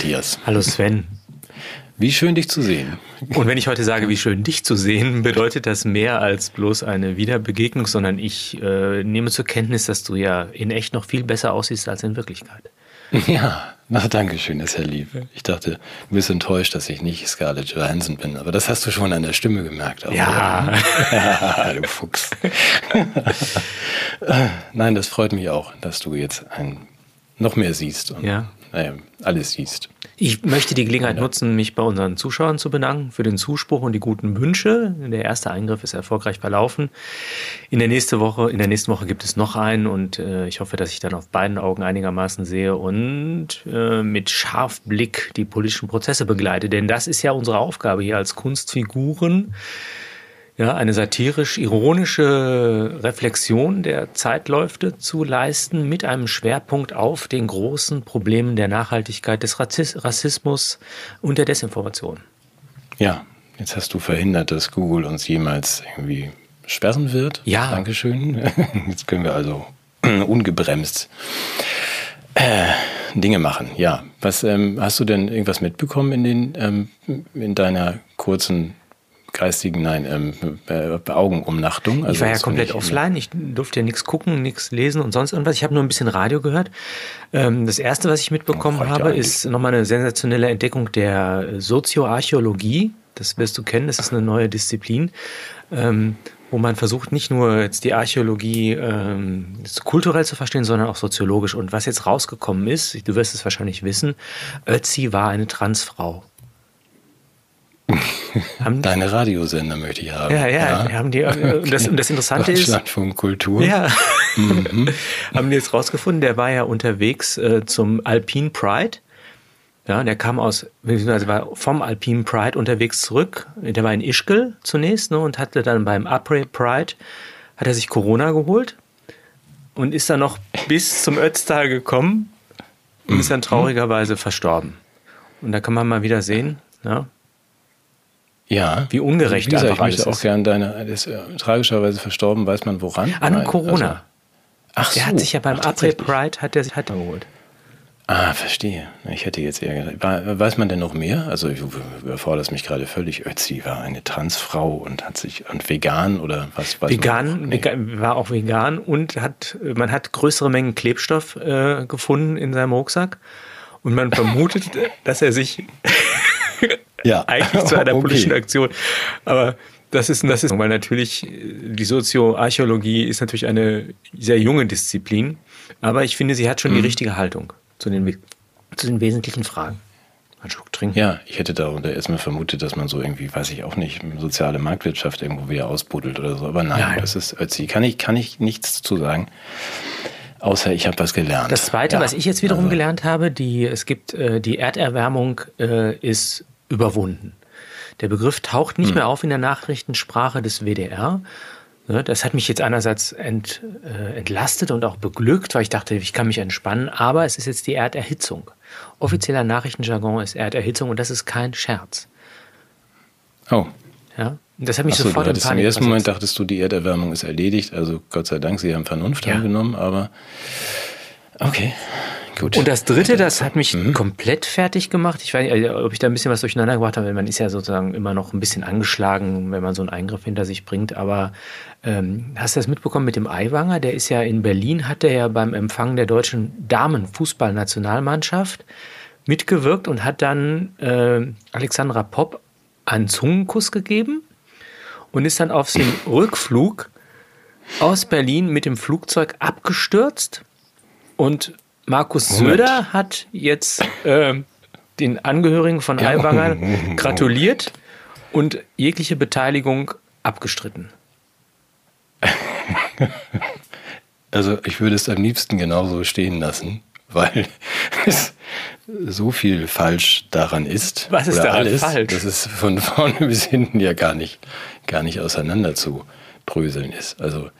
Hallo Matthias. Hallo Sven. Wie schön dich zu sehen. Und wenn ich heute sage, wie schön dich zu sehen, bedeutet das mehr als bloß eine Wiederbegegnung, sondern ich äh, nehme zur Kenntnis, dass du ja in echt noch viel besser aussiehst als in Wirklichkeit. Ja, na, danke schön, ist ja lieb. Ich dachte, du bist enttäuscht, dass ich nicht Scarlett Johansson bin, aber das hast du schon an der Stimme gemerkt. Auch, ja. ja, du Fuchs. Nein, das freut mich auch, dass du jetzt ein, noch mehr siehst und ja. Naja, alles siehst. Ich möchte die Gelegenheit nutzen, mich bei unseren Zuschauern zu bedanken für den Zuspruch und die guten Wünsche. Der erste Eingriff ist erfolgreich verlaufen. In der nächsten Woche, in der nächsten Woche gibt es noch einen und äh, ich hoffe, dass ich dann auf beiden Augen einigermaßen sehe und äh, mit Scharfblick die politischen Prozesse begleite. Denn das ist ja unsere Aufgabe hier als Kunstfiguren ja, eine satirisch-ironische Reflexion der Zeitläufe zu leisten mit einem Schwerpunkt auf den großen Problemen der Nachhaltigkeit, des Rassismus und der Desinformation. Ja, jetzt hast du verhindert, dass Google uns jemals irgendwie sperren wird. Ja. Dankeschön. Jetzt können wir also ungebremst äh, Dinge machen. Ja. Was ähm, hast du denn irgendwas mitbekommen in den ähm, in deiner kurzen geistigen, nein, ähm, äh, Augenumnachtung. Also ich war ja komplett offline, ich durfte ja nichts gucken, nichts lesen und sonst irgendwas. Ich habe nur ein bisschen Radio gehört. Ähm, das erste, was ich mitbekommen habe, ist nochmal eine sensationelle Entdeckung der Sozioarchäologie. Das wirst du kennen, das ist eine neue Disziplin. Ähm, wo man versucht, nicht nur jetzt die Archäologie ähm, kulturell zu verstehen, sondern auch soziologisch. Und was jetzt rausgekommen ist, du wirst es wahrscheinlich wissen, Ötzi war eine Transfrau. Deine Radiosender möchte ich haben. Ja, ja, ja. haben die, okay. und, das, und das Interessante ist. von Kultur. Ja. Mhm. haben die jetzt rausgefunden, der war ja unterwegs äh, zum Alpine Pride. Ja, der kam aus, beziehungsweise war vom Alpine Pride unterwegs zurück. Der war in Ischgl zunächst ne, und hatte dann beim Après Pride, hat er sich Corona geholt und ist dann noch bis zum Ötztal gekommen und ist dann mhm. traurigerweise verstorben. Und da kann man mal wieder sehen, ja, ja. Wie ungerecht Wie gesagt, ich möchte auch gerne deine, er ist äh, tragischerweise verstorben, weiß man woran? An Nein, Corona. Also, ach Der so. hat sich ja beim April Pride, hat er sich hat geholt. Ah, verstehe. Ich hätte jetzt eher gedacht, weiß man denn noch mehr? Also ich überfordere mich gerade völlig. Ötzi war eine Transfrau und hat sich und vegan oder was weiß Vegan, nee. war auch vegan und hat man hat größere Mengen Klebstoff äh, gefunden in seinem Rucksack und man vermutet, dass er sich ja. eigentlich zu einer okay. politischen Aktion. Aber das ist, das ist, weil natürlich die Sozioarchäologie ist natürlich eine sehr junge Disziplin, aber ich finde, sie hat schon mhm. die richtige Haltung zu den, zu den wesentlichen Fragen. Ein Schluck trinken. Ja, ich hätte da erstmal vermutet, dass man so irgendwie, weiß ich auch nicht, soziale Marktwirtschaft irgendwo wieder ausbuddelt oder so. Aber nein, nein. das ist Ötzi. Kann ich, kann ich nichts zu sagen. Außer ich habe was gelernt. Das Zweite, ja. was ich jetzt wiederum also. gelernt habe, die, es gibt äh, die Erderwärmung äh, ist überwunden. Der Begriff taucht nicht hm. mehr auf in der Nachrichtensprache des WDR. Ne, das hat mich jetzt einerseits ent, äh, entlastet und auch beglückt, weil ich dachte, ich kann mich entspannen, aber es ist jetzt die Erderhitzung. Offizieller Nachrichtenjargon ist Erderhitzung und das ist kein Scherz. Oh. Ja, das hat mich Achso, sofort du hattest Im ersten Moment dachtest du, die Erderwärmung ist erledigt, also Gott sei Dank, sie haben Vernunft ja. angenommen, aber okay. Gut. Und das dritte, das hat mich mhm. komplett fertig gemacht. Ich weiß nicht, also, ob ich da ein bisschen was durcheinander gebracht habe, weil man ist ja sozusagen immer noch ein bisschen angeschlagen, wenn man so einen Eingriff hinter sich bringt. Aber ähm, hast du das mitbekommen mit dem Eiwanger? Der ist ja in Berlin, hat er ja beim Empfang der deutschen Damenfußballnationalmannschaft mitgewirkt und hat dann äh, Alexandra Popp einen Zungenkuss gegeben und ist dann auf dem Rückflug aus Berlin mit dem Flugzeug abgestürzt und Markus Söder hat jetzt äh, den Angehörigen von Aiwanger gratuliert und jegliche Beteiligung abgestritten. Also ich würde es am liebsten genauso stehen lassen, weil es so viel falsch daran ist. Was ist da alles falsch? Dass es von vorne bis hinten ja gar nicht, gar nicht auseinander zu bröseln ist. Also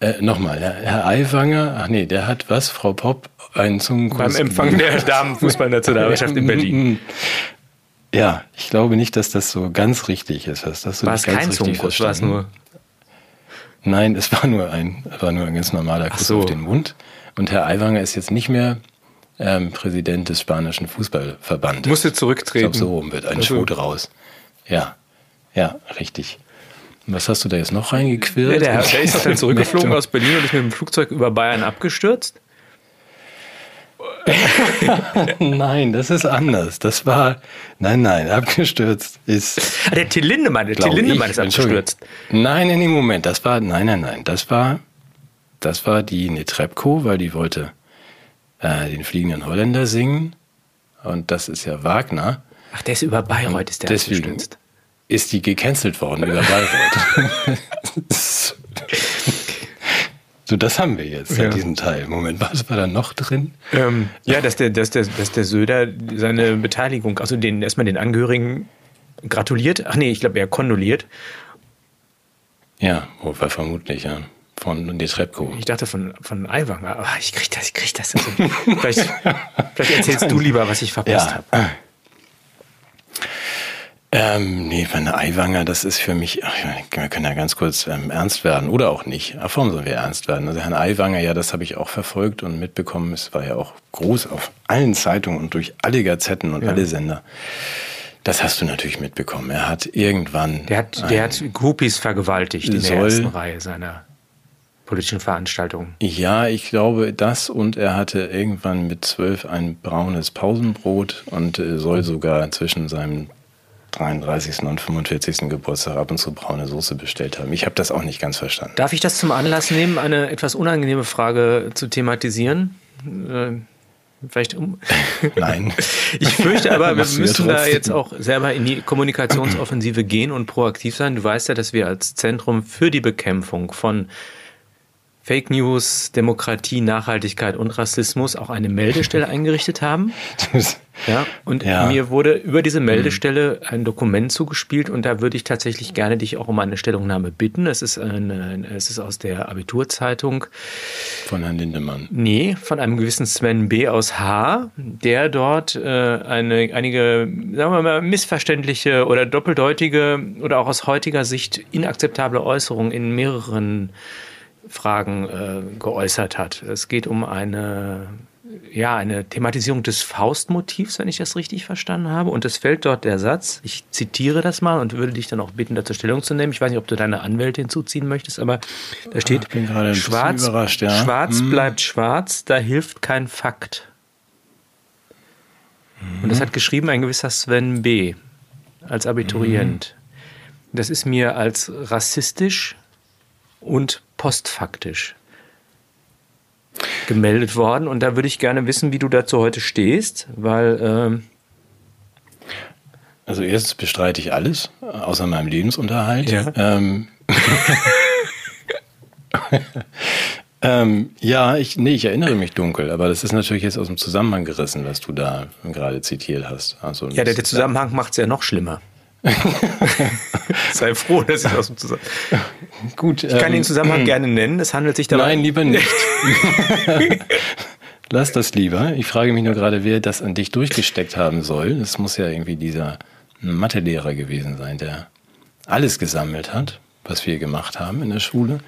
äh, Nochmal, Herr Aiwanger, ach nee, der hat was, Frau Popp, einen Zungenkurs. Beim Empfang der Damenfußballnationalmannschaft in Berlin. Ja, ich glaube nicht, dass das so ganz richtig ist. Dass das so war es kein Zungenkuss, war es nur? Nein, es war nur ein, war nur ein ganz normaler Kuss so. auf den Mund. Und Herr Aiwanger ist jetzt nicht mehr ähm, Präsident des spanischen Fußballverbandes. Musste zurücktreten. Ich glaube, so rum wird ein also. Schwut raus. Ja, ja, richtig. Was hast du da jetzt noch reingequirlt? Ja, der, der ist doch dann zurückgeflogen aus Berlin und ist mit dem Flugzeug über Bayern abgestürzt. nein, das ist anders. Das war, nein, nein, abgestürzt ist. Ah, der Till Lindemann, der Till Lindemann ist abgestürzt. Nein, in dem Moment, das war, nein, nein, nein, das war, das war die Netrebko, weil die wollte äh, den fliegenden Holländer singen. Und das ist ja Wagner. Ach, der ist über Bayreuth, ist der deswegen abgestürzt. Ist die gecancelt worden über Bayreuth. So, das haben wir jetzt ja. diesen Teil. Moment, was war da noch drin? Ähm, ja, dass der, dass, der, dass der Söder seine Beteiligung, also den, erstmal den Angehörigen gratuliert. Ach nee, ich glaube, er kondoliert. Ja, wobei vermutlich, ja. Von Netrebko. Ich dachte von, von Aiwanger, aber ich krieg das, ich krieg das. Also, vielleicht, vielleicht erzählst du lieber, was ich verpasst ja. habe. Ähm, nee, von Eiwanger, das ist für mich, ach, wir können ja ganz kurz ähm, ernst werden oder auch nicht. Ach, warum sollen wir ernst werden? Also Herrn Eiwanger, ja, das habe ich auch verfolgt und mitbekommen. Es war ja auch groß auf allen Zeitungen und durch alle Gazetten und ja. alle Sender. Das hast du natürlich mitbekommen. Er hat irgendwann. Der hat, der hat Groupies vergewaltigt in der ersten Reihe seiner politischen Veranstaltungen. Ja, ich glaube das und er hatte irgendwann mit zwölf ein braunes Pausenbrot und äh, soll sogar zwischen seinem 33. und 45. Geburtstag ab und zu braune Soße bestellt haben. Ich habe das auch nicht ganz verstanden. Darf ich das zum Anlass nehmen, eine etwas unangenehme Frage zu thematisieren? Äh, vielleicht um. Nein. Ich fürchte aber, wir müssen da jetzt auch selber in die Kommunikationsoffensive gehen und proaktiv sein. Du weißt ja, dass wir als Zentrum für die Bekämpfung von Fake News, Demokratie, Nachhaltigkeit und Rassismus auch eine Meldestelle eingerichtet haben. Ja, und ja. mir wurde über diese Meldestelle ein Dokument zugespielt und da würde ich tatsächlich gerne dich auch um eine Stellungnahme bitten. Es ist, eine, es ist aus der Abiturzeitung. Von Herrn Lindemann. Nee, von einem gewissen Sven B. aus H., der dort äh, eine, einige, sagen wir mal, missverständliche oder doppeldeutige oder auch aus heutiger Sicht inakzeptable Äußerungen in mehreren Fragen äh, geäußert hat. Es geht um eine, ja, eine Thematisierung des Faustmotivs, wenn ich das richtig verstanden habe. Und es fällt dort der Satz, ich zitiere das mal und würde dich dann auch bitten, dazu Stellung zu nehmen. Ich weiß nicht, ob du deine Anwälte hinzuziehen möchtest, aber da steht, schwarz, ja. schwarz hm. bleibt schwarz, da hilft kein Fakt. Mhm. Und das hat geschrieben ein gewisser Sven B. als Abiturient. Mhm. Das ist mir als rassistisch und postfaktisch gemeldet worden. Und da würde ich gerne wissen, wie du dazu heute stehst, weil. Ähm also, erstens bestreite ich alles, außer meinem Lebensunterhalt. Ja. Ähm, ähm, ja, ich, nee, ich erinnere mich dunkel, aber das ist natürlich jetzt aus dem Zusammenhang gerissen, was du da gerade zitiert hast. Also, ja, der, der Zusammenhang macht es ja noch schlimmer. Sei froh, dass ich aus dem Zusammenhang. Gut. Ich kann ähm, den Zusammenhang gerne nennen. Es handelt sich dabei. Nein, lieber nicht. Lass das lieber. Ich frage mich nur gerade, wer das an dich durchgesteckt haben soll. Das muss ja irgendwie dieser Mathelehrer gewesen sein, der alles gesammelt hat, was wir gemacht haben in der Schule.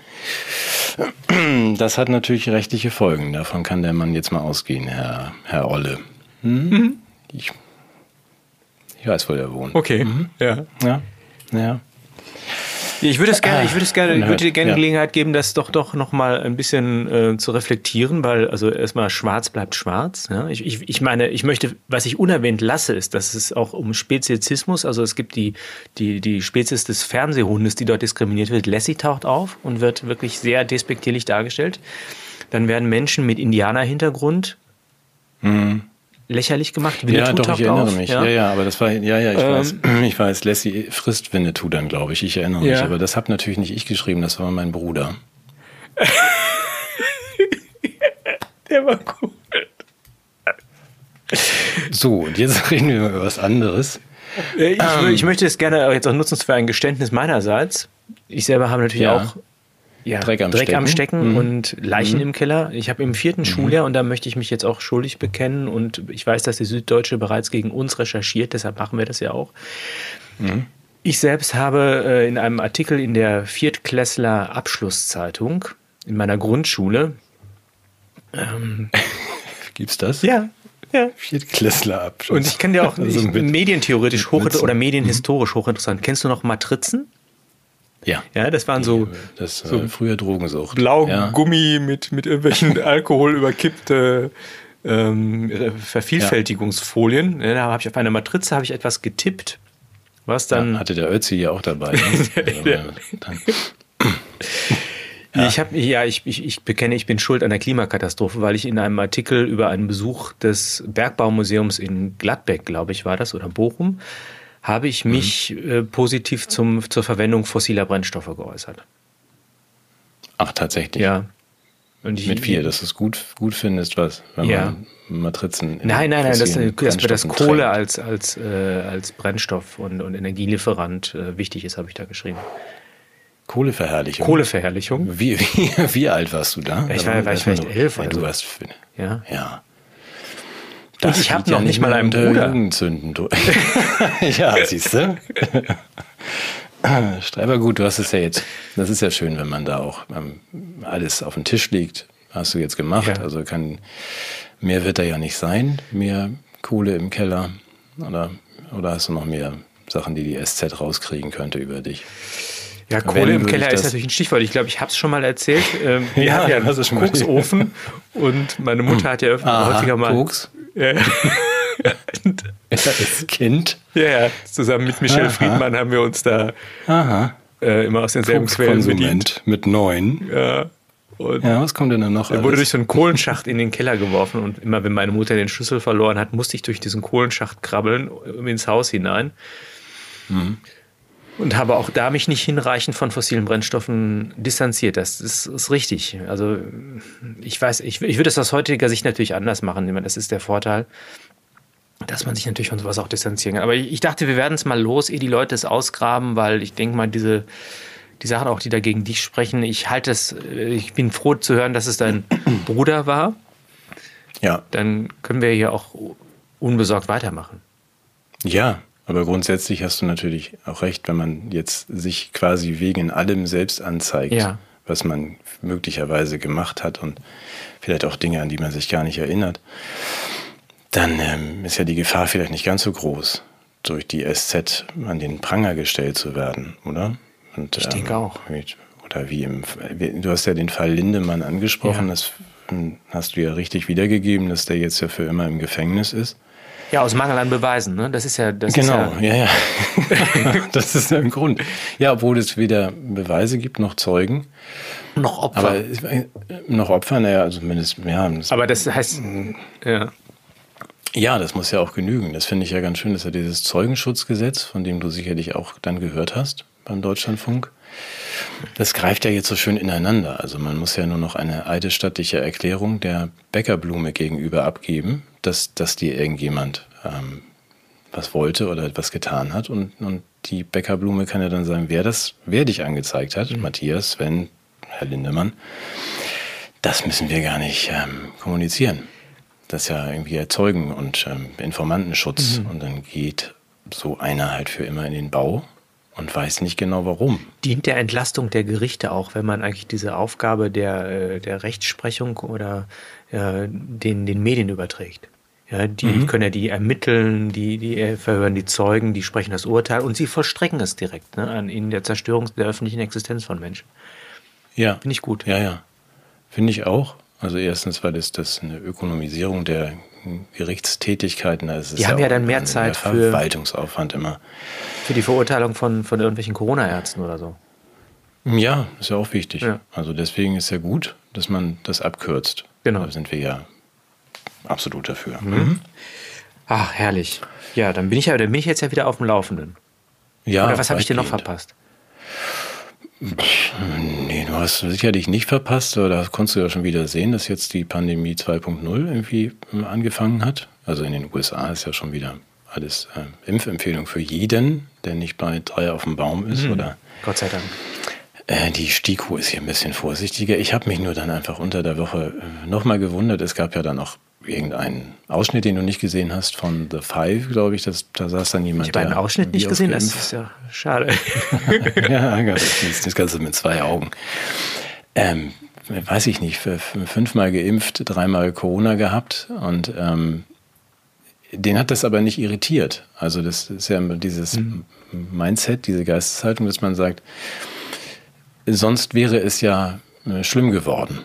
Das hat natürlich rechtliche Folgen. Davon kann der Mann jetzt mal ausgehen, Herr, Herr Olle. Hm? Mhm. Ich ich weiß, wo der wohnt. Okay. Mhm. Ja. Ja. Ja. Ich würde es gerne, ich würde es gerne, ich würde dir gerne ja. Gelegenheit geben, das doch doch noch mal ein bisschen äh, zu reflektieren, weil also erstmal schwarz bleibt schwarz. Ja? Ich, ich, ich meine, ich möchte, was ich unerwähnt lasse, ist, dass es auch um Speziesismus, also es gibt die die die Spezies des Fernsehhundes, die dort diskriminiert wird. Lassie taucht auf und wird wirklich sehr despektierlich dargestellt. Dann werden Menschen mit Indianerhintergrund mhm lächerlich gemacht. Winnetou ja, doch, ich erinnere auf. mich. Ja? ja, ja, aber das war, ja, ja, ich ähm, weiß, ich weiß, Lassie frisst Winnetou dann, glaube ich. Ich erinnere ja. mich. Aber das habe natürlich nicht ich geschrieben, das war mein Bruder. Der war cool. So, und jetzt reden wir über was anderes. Ich, ähm, ich möchte es gerne jetzt auch nutzen für ein Geständnis meinerseits. Ich selber habe natürlich ja. auch ja, Dreck am Dreck Stecken, am Stecken mhm. und Leichen mhm. im Keller. Ich habe im vierten mhm. Schuljahr und da möchte ich mich jetzt auch schuldig bekennen und ich weiß, dass die Süddeutsche bereits gegen uns recherchiert, deshalb machen wir das ja auch. Mhm. Ich selbst habe äh, in einem Artikel in der Viertklässler Abschlusszeitung in meiner Grundschule ähm, Gibt's das? Ja, Ja. Viertklässler ab. Und ich kann dir auch Also ich, medientheoretisch hoch oder medienhistorisch hochinteressant. Kennst du noch Matrizen? Ja. Ja, das waren so Das äh, früher Drogensucht. blau Ja. Gummi mit, mit irgendwelchen Alkohol überkippte ähm, Vervielfältigungsfolien. Ja, Da habe ich auf einer Matrize habe ich etwas getippt, was dann Hatte der Ötzi ja auch dabei. Ne? Also, Ja. Ich habe ja, ich, ich, ich bekenne, ich bin schuld an der Klimakatastrophe, weil ich in einem Artikel über einen Besuch des Bergbaumuseums in Gladbeck, glaube ich, war das oder Bochum, habe ich mich äh, positiv zum, zur Verwendung fossiler Brennstoffe geäußert. ach, tatsächlich. Ja. Ich, Mit vier, dass du es gut, gut findest, was? Wenn Ja. man Matrizen. in Nein, nein, nein, fossilen dass mir das Kohle als, als, äh, als Brennstoff und, und Energielieferant äh, wichtig ist, habe ich da geschrieben. Kohleverherrlichung. Kohleverherrlichung. Wie, wie, wie alt warst du da? ich war- war ich vielleicht elf ja, oder du warst. Ja. Ja. Und ich habe noch nicht mal einen Bruder. Jugendzünden. Du- ja, siehst du? Streiber gut, du hast es ja jetzt. Das ist ja schön, wenn man da auch ähm, alles auf den Tisch legt. Hast du jetzt gemacht. Ja. Also kann mehr wird da ja nicht sein. Mehr Kohle im Keller. Oder, oder hast du noch mehr Sachen, die die SZ rauskriegen könnte über dich? Ja, Wenn, Kohle im Keller ist das- natürlich ein Stichwort. Ich glaube, ich habe es schon mal erzählt. Ähm, wir Ja, hatten ja einen es schon mal Koksofen und meine Mutter hat ja öfter, häufiger mal. Koks. Ja, und, Das Kind. ja, ja, zusammen mit Michel Aha. Friedmann haben wir uns da äh, immer aus denselben Quellen bedient. Mit neun. Ja. Und Ja, was kommt denn dann noch? er wurde durch so einen Kohlenschacht in den Keller geworfen und immer wenn meine Mutter den Schlüssel verloren hat, musste ich durch diesen Kohlenschacht krabbeln um ins Haus hinein. Und habe auch da mich nicht hinreichend von fossilen Brennstoffen distanziert. Das ist, ist richtig. Also ich weiß, ich, ich würde es aus heutiger Sicht natürlich anders machen. Ich meine, Das ist der Vorteil, dass man sich natürlich von sowas auch distanzieren kann. Aber ich, ich dachte, wir werden es mal los, ehe die Leute es ausgraben, weil ich denke mal, diese die Sachen auch, die da gegen dich sprechen, ich halte es, ich bin froh zu hören, dass es dein Bruder war. Ja, Dann können wir hier auch unbesorgt weitermachen. ja, aber grundsätzlich hast du natürlich auch recht, wenn man jetzt sich quasi wegen allem selbst anzeigt, Ja. was man möglicherweise gemacht hat und vielleicht auch Dinge, an die man sich gar nicht erinnert, dann ähm, ist ja die Gefahr vielleicht nicht ganz so groß, durch die SZ an den Pranger gestellt zu werden, oder? Und, Ich denke auch. Oder wie im, du hast ja den Fall Lindemann angesprochen, Ja. das ähm, hast du ja richtig wiedergegeben, dass der jetzt ja für immer im Gefängnis ist. Ja, aus Mangel an Beweisen, ne? Das ist ja, das Genau, ist ja, ja, ja. das ist ja ein Grund. Ja, obwohl es weder Beweise gibt noch Zeugen. noch Opfer. Aber Aber, äh, noch Opfer, naja, also zumindest, ja. Das, das heißt, ja. ja, das muss ja auch genügen. Das finde ich ja ganz schön, dass ja dieses Zeugenschutzgesetz, von dem du sicherlich auch dann gehört hast beim Deutschlandfunk, das greift ja jetzt so schön ineinander. Also man muss ja nur noch eine eidesstattliche Erklärung der Bäckerblume gegenüber abgeben, dass, dass dir irgendjemand ähm, was wollte oder etwas getan hat. Und, und die Bäckerblume kann ja dann sagen, wer das, wer dich angezeigt hat, Matthias, Sven, Herr Lindemann, das müssen wir gar nicht ähm, kommunizieren. Das ist ja irgendwie Erzeugen und ähm, Informantenschutz. Und dann geht so einer halt für immer in den Bau und weiß nicht genau warum. Dient der Entlastung der Gerichte auch, wenn man eigentlich diese Aufgabe der, äh, der Rechtsprechung oder äh, den, den Medien überträgt? Ja, die können ja die ermitteln, die, die verhören die Zeugen, die sprechen das Urteil und sie vollstrecken es direkt ne, an in der Zerstörung der öffentlichen Existenz von Menschen. Ja. Finde ich gut. Ja, ja. Finde ich auch. Also erstens, weil das, das eine Ökonomisierung der Gerichtstätigkeiten ist. Die haben ja dann mehr Zeit der für- Verwaltungsaufwand immer. Für die Verurteilung von, von irgendwelchen Corona-Ärzten oder so. Ja, ist ja auch wichtig. Ja. Also deswegen ist ja gut, dass man das abkürzt. Genau. Da sind wir ja absolut dafür. Mhm. Ach, herrlich. Ja, dann bin ich ja, dann bin ich jetzt ja wieder auf dem Laufenden. Ja, Oder was habe ich dir noch verpasst? Nee, du hast sicherlich nicht verpasst, aber da konntest du ja schon wieder sehen, dass jetzt die Pandemie 2.0 irgendwie ähm, angefangen hat. Also in den USA ist ja schon wieder alles äh, Impfempfehlung für jeden, der nicht bei drei auf dem Baum ist. Mhm. Oder Gott sei Dank. äh, die STIKO ist hier ein bisschen vorsichtiger. Ich habe mich nur dann einfach unter der Woche äh, nochmal gewundert. Es gab ja dann auch irgendeinen Ausschnitt, den du nicht gesehen hast, von The Five, glaube ich. Das, da saß dann jemand. Ich habe einen Ausschnitt nicht gesehen, das ist ja schade. ja, das, ist das Ganze mit zwei Augen. Ähm, weiß ich nicht, fünfmal geimpft, dreimal Corona gehabt und ähm, den hat das aber nicht irritiert. Also das ist ja dieses mhm. Mindset, diese Geisteshaltung, dass man sagt, sonst wäre es ja äh, schlimm geworden.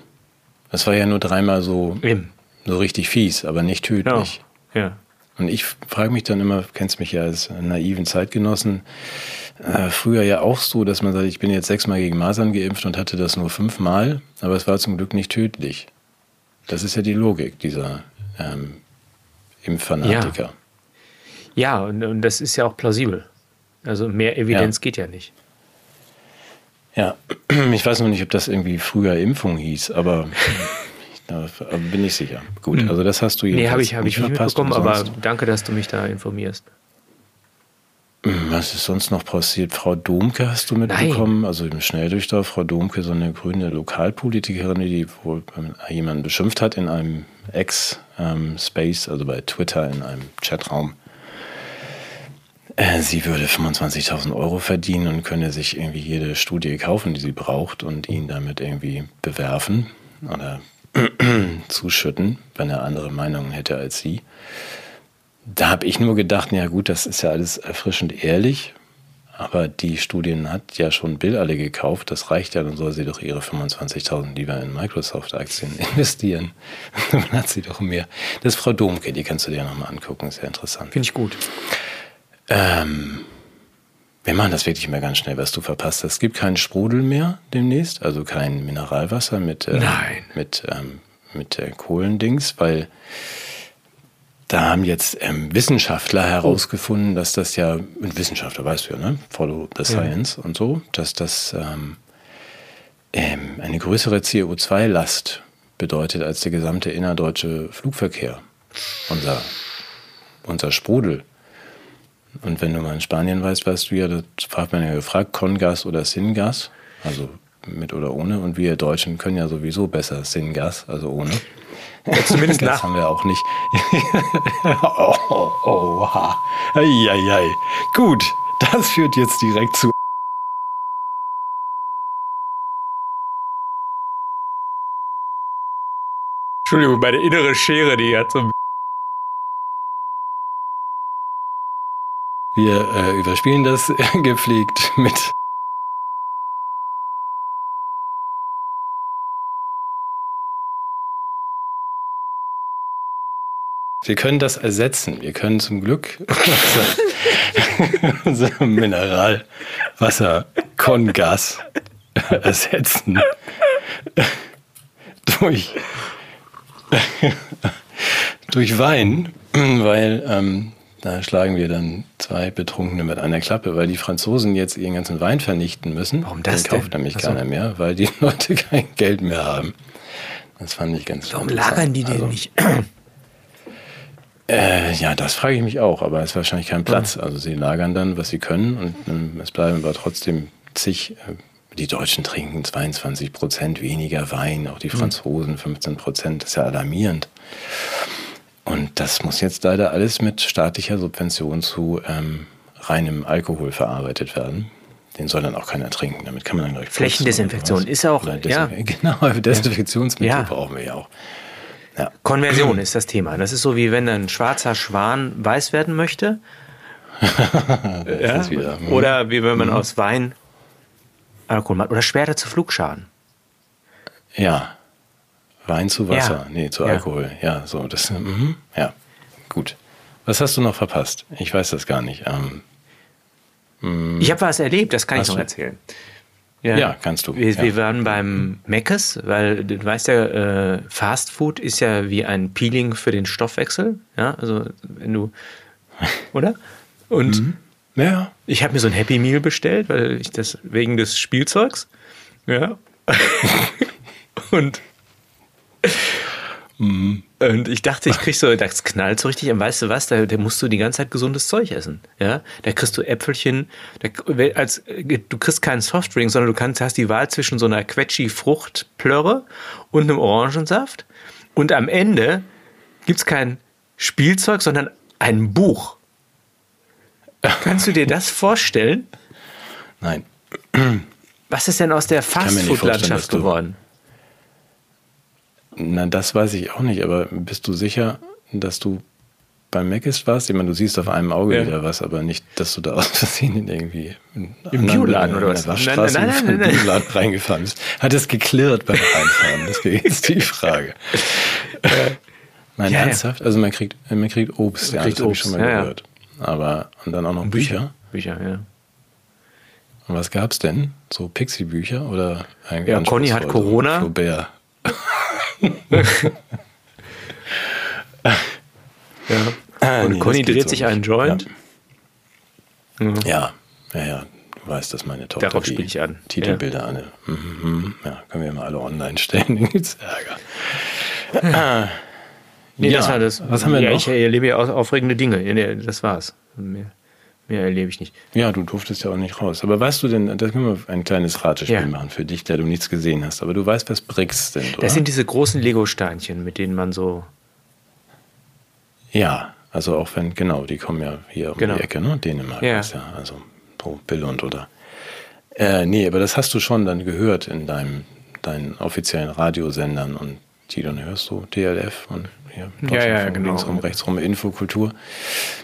Das war ja nur dreimal so, Eben. So richtig fies, aber nicht tödlich. Ja. ja. Und ich frage mich dann immer, kennst mich ja als naiven Zeitgenossen, äh, früher ja auch so, dass man sagt, ich bin jetzt sechsmal gegen Masern geimpft und hatte das nur fünfmal, aber es war zum Glück nicht tödlich. Das ist ja die Logik dieser ähm, Impffanatiker. Ja, ja und, und, das ist ja auch plausibel. Also mehr Evidenz ja. geht ja nicht. Ja, ich weiß noch nicht, ob das irgendwie früher Impfung hieß, aber da bin ich sicher. Gut, hm. also das hast du jetzt. Nee, habe ich, hab ich nicht mitbekommen, aber danke, dass du mich da informierst. Hm, was ist sonst noch passiert? Frau Domke hast du mitbekommen? Nein. Also im Schnelldurchlauf, Frau Domke, so eine grüne Lokalpolitikerin, die wohl jemanden beschimpft hat in einem Ex-Space, also bei Twitter in einem Chatraum. Äh, sie würde 25.000 Euro verdienen und könne sich irgendwie jede Studie kaufen, die sie braucht und ihn damit irgendwie bewerfen oder zuschütten, wenn er andere Meinungen hätte als sie. Da habe ich nur gedacht, ja gut, das ist ja alles erfrischend ehrlich, aber die Studien hat ja schon Bill alle gekauft, das reicht ja, dann soll sie doch ihre 25.000 lieber in Microsoft-Aktien investieren. dann hat sie doch mehr. Das ist Frau Domke, die kannst du dir nochmal angucken, sehr interessant. Finde ich gut. Ähm, wir machen das wirklich mal ganz schnell, was du verpasst hast. Es gibt keinen Sprudel mehr demnächst, also kein Mineralwasser mit, äh, mit, ähm, mit äh, Kohlendings, weil da haben jetzt ähm, Wissenschaftler herausgefunden, dass das ja, und Wissenschaftler weißt du ja, ne? Follow the Science ja. und so, dass das ähm, ähm, eine größere CO2-Last bedeutet als der gesamte innerdeutsche Flugverkehr. Unser, unser Sprudel. Und wenn du mal in Spanien weißt, weißt du ja, da fragt man ja gefragt, Kongas oder Syngas, also mit oder ohne. Und wir Deutschen können ja sowieso besser Syngas, also ohne. Ja, zumindest das nach. haben wir auch nicht. oh, oh, oha. Eieiei. Gut, das führt jetzt direkt zu. Entschuldigung, meine innere Schere, die hat so. Wir äh, überspielen das gepflegt mit Wir können das ersetzen. Wir können zum Glück unser Mineralwasser Kongas ersetzen durch, durch Wein, weil ähm, da schlagen wir dann zwei Betrunkene mit einer Klappe, weil die Franzosen jetzt ihren ganzen Wein vernichten müssen. Warum das Den kauft denn? nämlich keiner mehr, weil die Leute kein Geld mehr haben. Das fand ich ganz Warum lagern die den also, nicht? Äh, ja, das frage ich mich auch, aber es ist wahrscheinlich kein Platz. Also sie lagern dann, was sie können und ähm, es bleiben aber trotzdem zig. Äh, die Deutschen trinken 22 Prozent weniger Wein, auch die mhm. Franzosen 15 Prozent. Das ist ja alarmierend. Und das muss jetzt leider alles mit staatlicher Subvention zu ähm, reinem Alkohol verarbeitet werden. Den soll dann auch keiner trinken. Damit kann man dann gleich Flächendesinfektion ist auch. ja. Genau, Desinfektionsmittel ja. brauchen wir ja auch. Ja. Konversion ist das Thema. Das ist so wie wenn ein schwarzer Schwan weiß werden möchte. ja? Wieder, hm. Oder wie wenn man mhm. aus Wein Alkohol macht. Oder Schwerter zu Flugschaden. Ja. Wein zu Wasser. Ja. Nee, zu Alkohol. Ja, so. Das, mhm. Ja, gut. Was hast du noch verpasst? Ich weiß das gar nicht. Ähm, mm. ich habe was erlebt, das kann ich noch du? erzählen. Ja, ja kannst du. Wir, ja. wir, waren beim Meckes, weil du weißt ja, äh, Fast Food ist ja wie ein Peeling für den Stoffwechsel. Ja, also wenn du, oder? Und mhm. ja. ich habe mir so ein Happy Meal bestellt, weil ich das wegen des Spielzeugs. Ja. Und Mhm. Und ich dachte, ich krieg so, das knallt so richtig. Und weißt du was? Da, da musst du die ganze Zeit gesundes Zeug essen. Ja, da kriegst du Äpfelchen. Da, als, du kriegst keinen Softdrink, sondern du kannst, hast die Wahl zwischen so einer quetschi Fruchtplörre und einem Orangensaft. Und am Ende gibt's kein Spielzeug, sondern ein Buch. Kannst du dir das vorstellen? Nein. Was ist denn aus der Fastfood-Landschaft geworden? Na, das weiß ich auch nicht, aber bist du sicher, dass du beim Mc's warst? Ich meine, du siehst auf einem Auge Ja. wieder was, aber nicht, dass du da aus Versehen irgendwie Im Bioladen oder in was? der Waschstraße Nein, nein, nein, in nein, den nein. Bioladen reingefahren bist. Hat es geklirrt beim Reinfahren? Deswegen ist die Frage. Nein, Ja, ernsthaft? Also man kriegt, man kriegt Obst, ja, kriegt das habe ich schon mal ja, gehört. Aber, und dann auch noch Bücher. Bücher, ja. Und was gab's denn? So Pixie-Bücher oder eigentlich Ja, Conny hat Corona. Flaubert. ja. Ah, Und nee, Conny dreht sich einen Joint. Ja, ja, ja. Du weißt, dass meine Tochter Darauf die spiele ich an. Titelbilder an. Mhm, mhm. Ja, können wir mal alle online stellen, dann gibt's Ärger. Ah, Nee, ja, das war das. Was haben wir ja, noch? Ich erlebe ja au- aufregende Dinge. Ja, Das war's. Mehr, mehr erlebe ich nicht. Ja, du durftest ja auch nicht raus. Aber weißt du denn, da können wir ein kleines Ratespiel Ja. machen für dich, der du nichts gesehen hast. Aber du weißt, was BRICS sind, oder? Das sind diese großen Lego-Steinchen, mit denen man so. ja, also auch wenn, genau, die kommen ja hier um Genau. die Ecke, ne? Dänemark Ja. ist ja, also pro Billund oder. Äh, nee, aber das hast du schon dann gehört in deinem, deinen offiziellen Radiosendern und die dann hörst du, DLF und hier, Ja, ja, Deutschlandfunk, genau. links rum, rechts rum, Infokultur.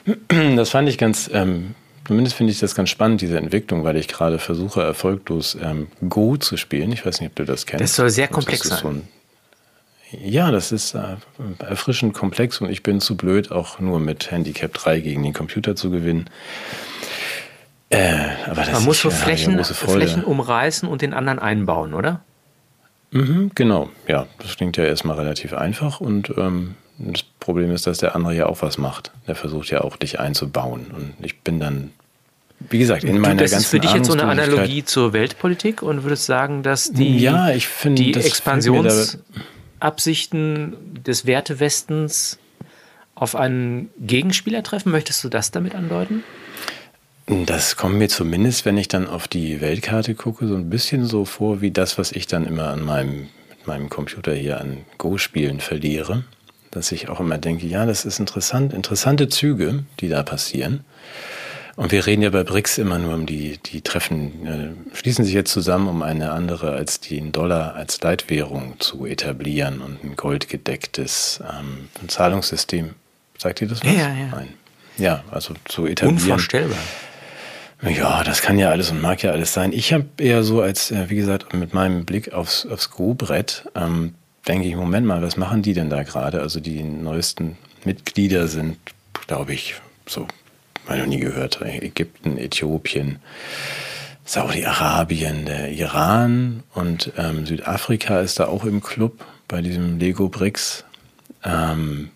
Das fand ich ganz, ähm, zumindest finde ich das ganz spannend, diese Entwicklung, weil ich gerade versuche, erfolglos ähm, Go zu spielen. Ich weiß nicht, ob du das kennst. Das soll sehr komplex sein. So ein, ja, das ist äh, erfrischend komplex und ich bin zu blöd, auch nur mit Handicap 3 gegen den Computer zu gewinnen. Äh, aber das Man muss ist so ja eine Flächen. Flächen umreißen und den anderen einbauen, oder? Mhm, genau, ja, das klingt ja erstmal relativ einfach und ähm, das Problem ist, dass der andere ja auch was macht. Der versucht ja auch dich einzubauen und ich bin dann, wie gesagt, in meiner das ganzen ist für dich jetzt so eine Analogie zur Weltpolitik und würdest sagen, dass die, Ja, ich finde, die das Expansionsabsichten des Wertewestens auf einen Gegenspieler treffen? Möchtest du das damit andeuten? Das kommt mir zumindest, wenn ich dann auf die Weltkarte gucke, so ein bisschen so vor wie das, was ich dann immer an meinem, mit meinem Computer hier an Go-Spielen verliere. Dass ich auch immer denke, ja, das ist interessant, interessante Züge, die da passieren. Und wir reden ja bei BRICS immer nur um die, die Treffen, äh, schließen sich jetzt zusammen, um eine andere als den Dollar als Leitwährung zu etablieren und ein goldgedecktes ähm, Zahlungssystem. Sagt ihr das was? Ja, ja. Nein. Ja, also zu etablieren. Unvorstellbar. Ja, das kann ja alles und mag ja alles sein. Ich habe eher so als, äh, wie gesagt, mit meinem Blick aufs, aufs Go-Brett, ähm, denke ich, Moment mal, was machen die denn da gerade? Also die neuesten Mitglieder sind, glaube ich, so, ich noch nie gehört, Ägypten, Äthiopien, Saudi-Arabien, der Iran und ähm, Südafrika ist da auch im Club bei diesem Lego BRICS. Ähm,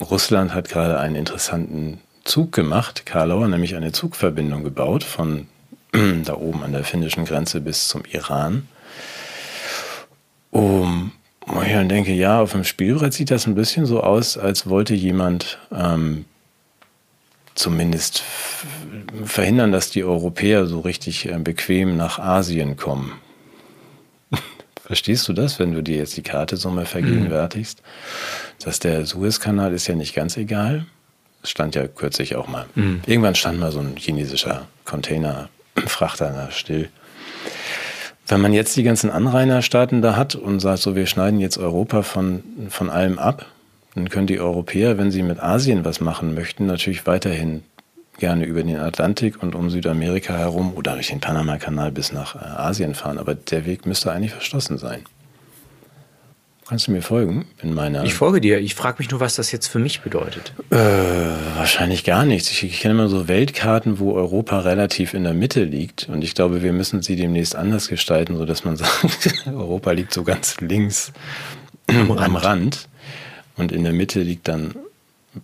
Russland hat gerade einen interessanten Zug gemacht, Karlauer, nämlich eine Zugverbindung gebaut von da oben an der finnischen Grenze bis zum Iran. Um, wo ich dann denke, ja, auf dem Spielbrett sieht das ein bisschen so aus, als wollte jemand ähm, zumindest verhindern, dass die Europäer so richtig äh, bequem nach Asien kommen. Verstehst du das, wenn du dir jetzt die Karte so mal vergegenwärtigst? Dass der Suezkanal ist ja nicht ganz egal. Stand ja kürzlich auch mal. Irgendwann stand mal so ein chinesischer Containerfrachter da still. Wenn man jetzt die ganzen Anrainerstaaten da hat und sagt, so, wir schneiden jetzt Europa von, von allem ab, dann können die Europäer, wenn sie mit Asien was machen möchten, natürlich weiterhin gerne über den Atlantik und um Südamerika herum oder durch den Panamakanal bis nach äh, Asien fahren. Aber der Weg müsste eigentlich verschlossen sein. Kannst du mir folgen in meiner? Ich folge dir. Ich frage mich nur, was das jetzt für mich bedeutet. Äh, wahrscheinlich gar nichts. Ich, ich kenne immer so Weltkarten, wo Europa relativ in der Mitte liegt. Und ich glaube, wir müssen sie demnächst anders gestalten, sodass man sagt, Europa liegt so ganz links am Rand. Und in der Mitte liegt dann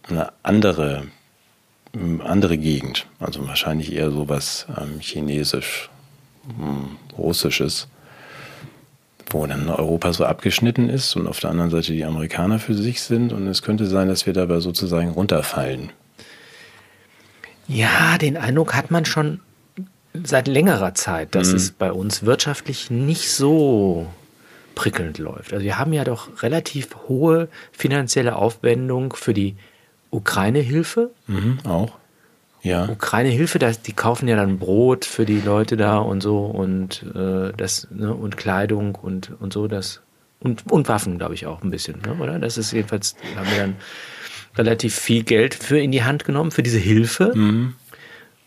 eine andere, andere Gegend. Also wahrscheinlich eher sowas ähm, chinesisch, hm, russisches wo dann Europa so abgeschnitten ist und auf der anderen Seite die Amerikaner für sich sind. Und es könnte sein, dass wir dabei sozusagen runterfallen. Ja, den Eindruck hat man schon seit längerer Zeit, dass Mhm. es bei uns wirtschaftlich nicht so prickelnd läuft. Also wir haben ja doch relativ hohe finanzielle Aufwendung für die Ukraine-Hilfe. Mhm, auch. Ja. Ukraine-Hilfe, die kaufen ja dann Brot für die Leute da und so und äh, das ne, und Kleidung und, und so das und, und Waffen, glaube ich auch ein bisschen, ne, oder? Das ist jedenfalls haben wir dann relativ viel Geld für in die Hand genommen, für diese Hilfe, mhm.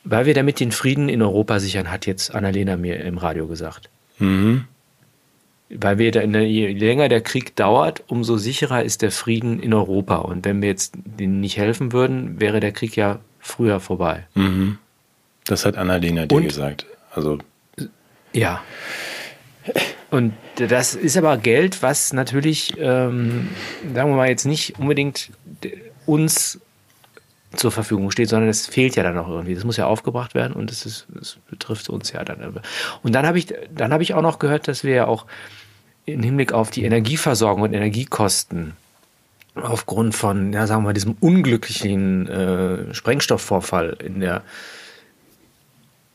weil wir damit den Frieden in Europa sichern, hat jetzt Annalena mir im Radio gesagt. Mhm. Weil wir da der, je länger der Krieg dauert, umso sicherer ist der Frieden in Europa. Und wenn wir jetzt denen nicht helfen würden, wäre der Krieg ja früher vorbei. Mhm. Das hat Annalena dir Und, gesagt. Also ja. Und das ist aber Geld, was natürlich, ähm, sagen wir mal, jetzt nicht unbedingt uns zur Verfügung steht, sondern es fehlt ja dann auch irgendwie. Das muss ja aufgebracht werden und das, ist, das betrifft uns ja dann. Und dann habe ich, dann habe ich auch noch gehört, dass wir ja auch im Hinblick auf die Energieversorgung und Energiekosten aufgrund von, ja, sagen wir mal, diesem unglücklichen äh, Sprengstoffvorfall in der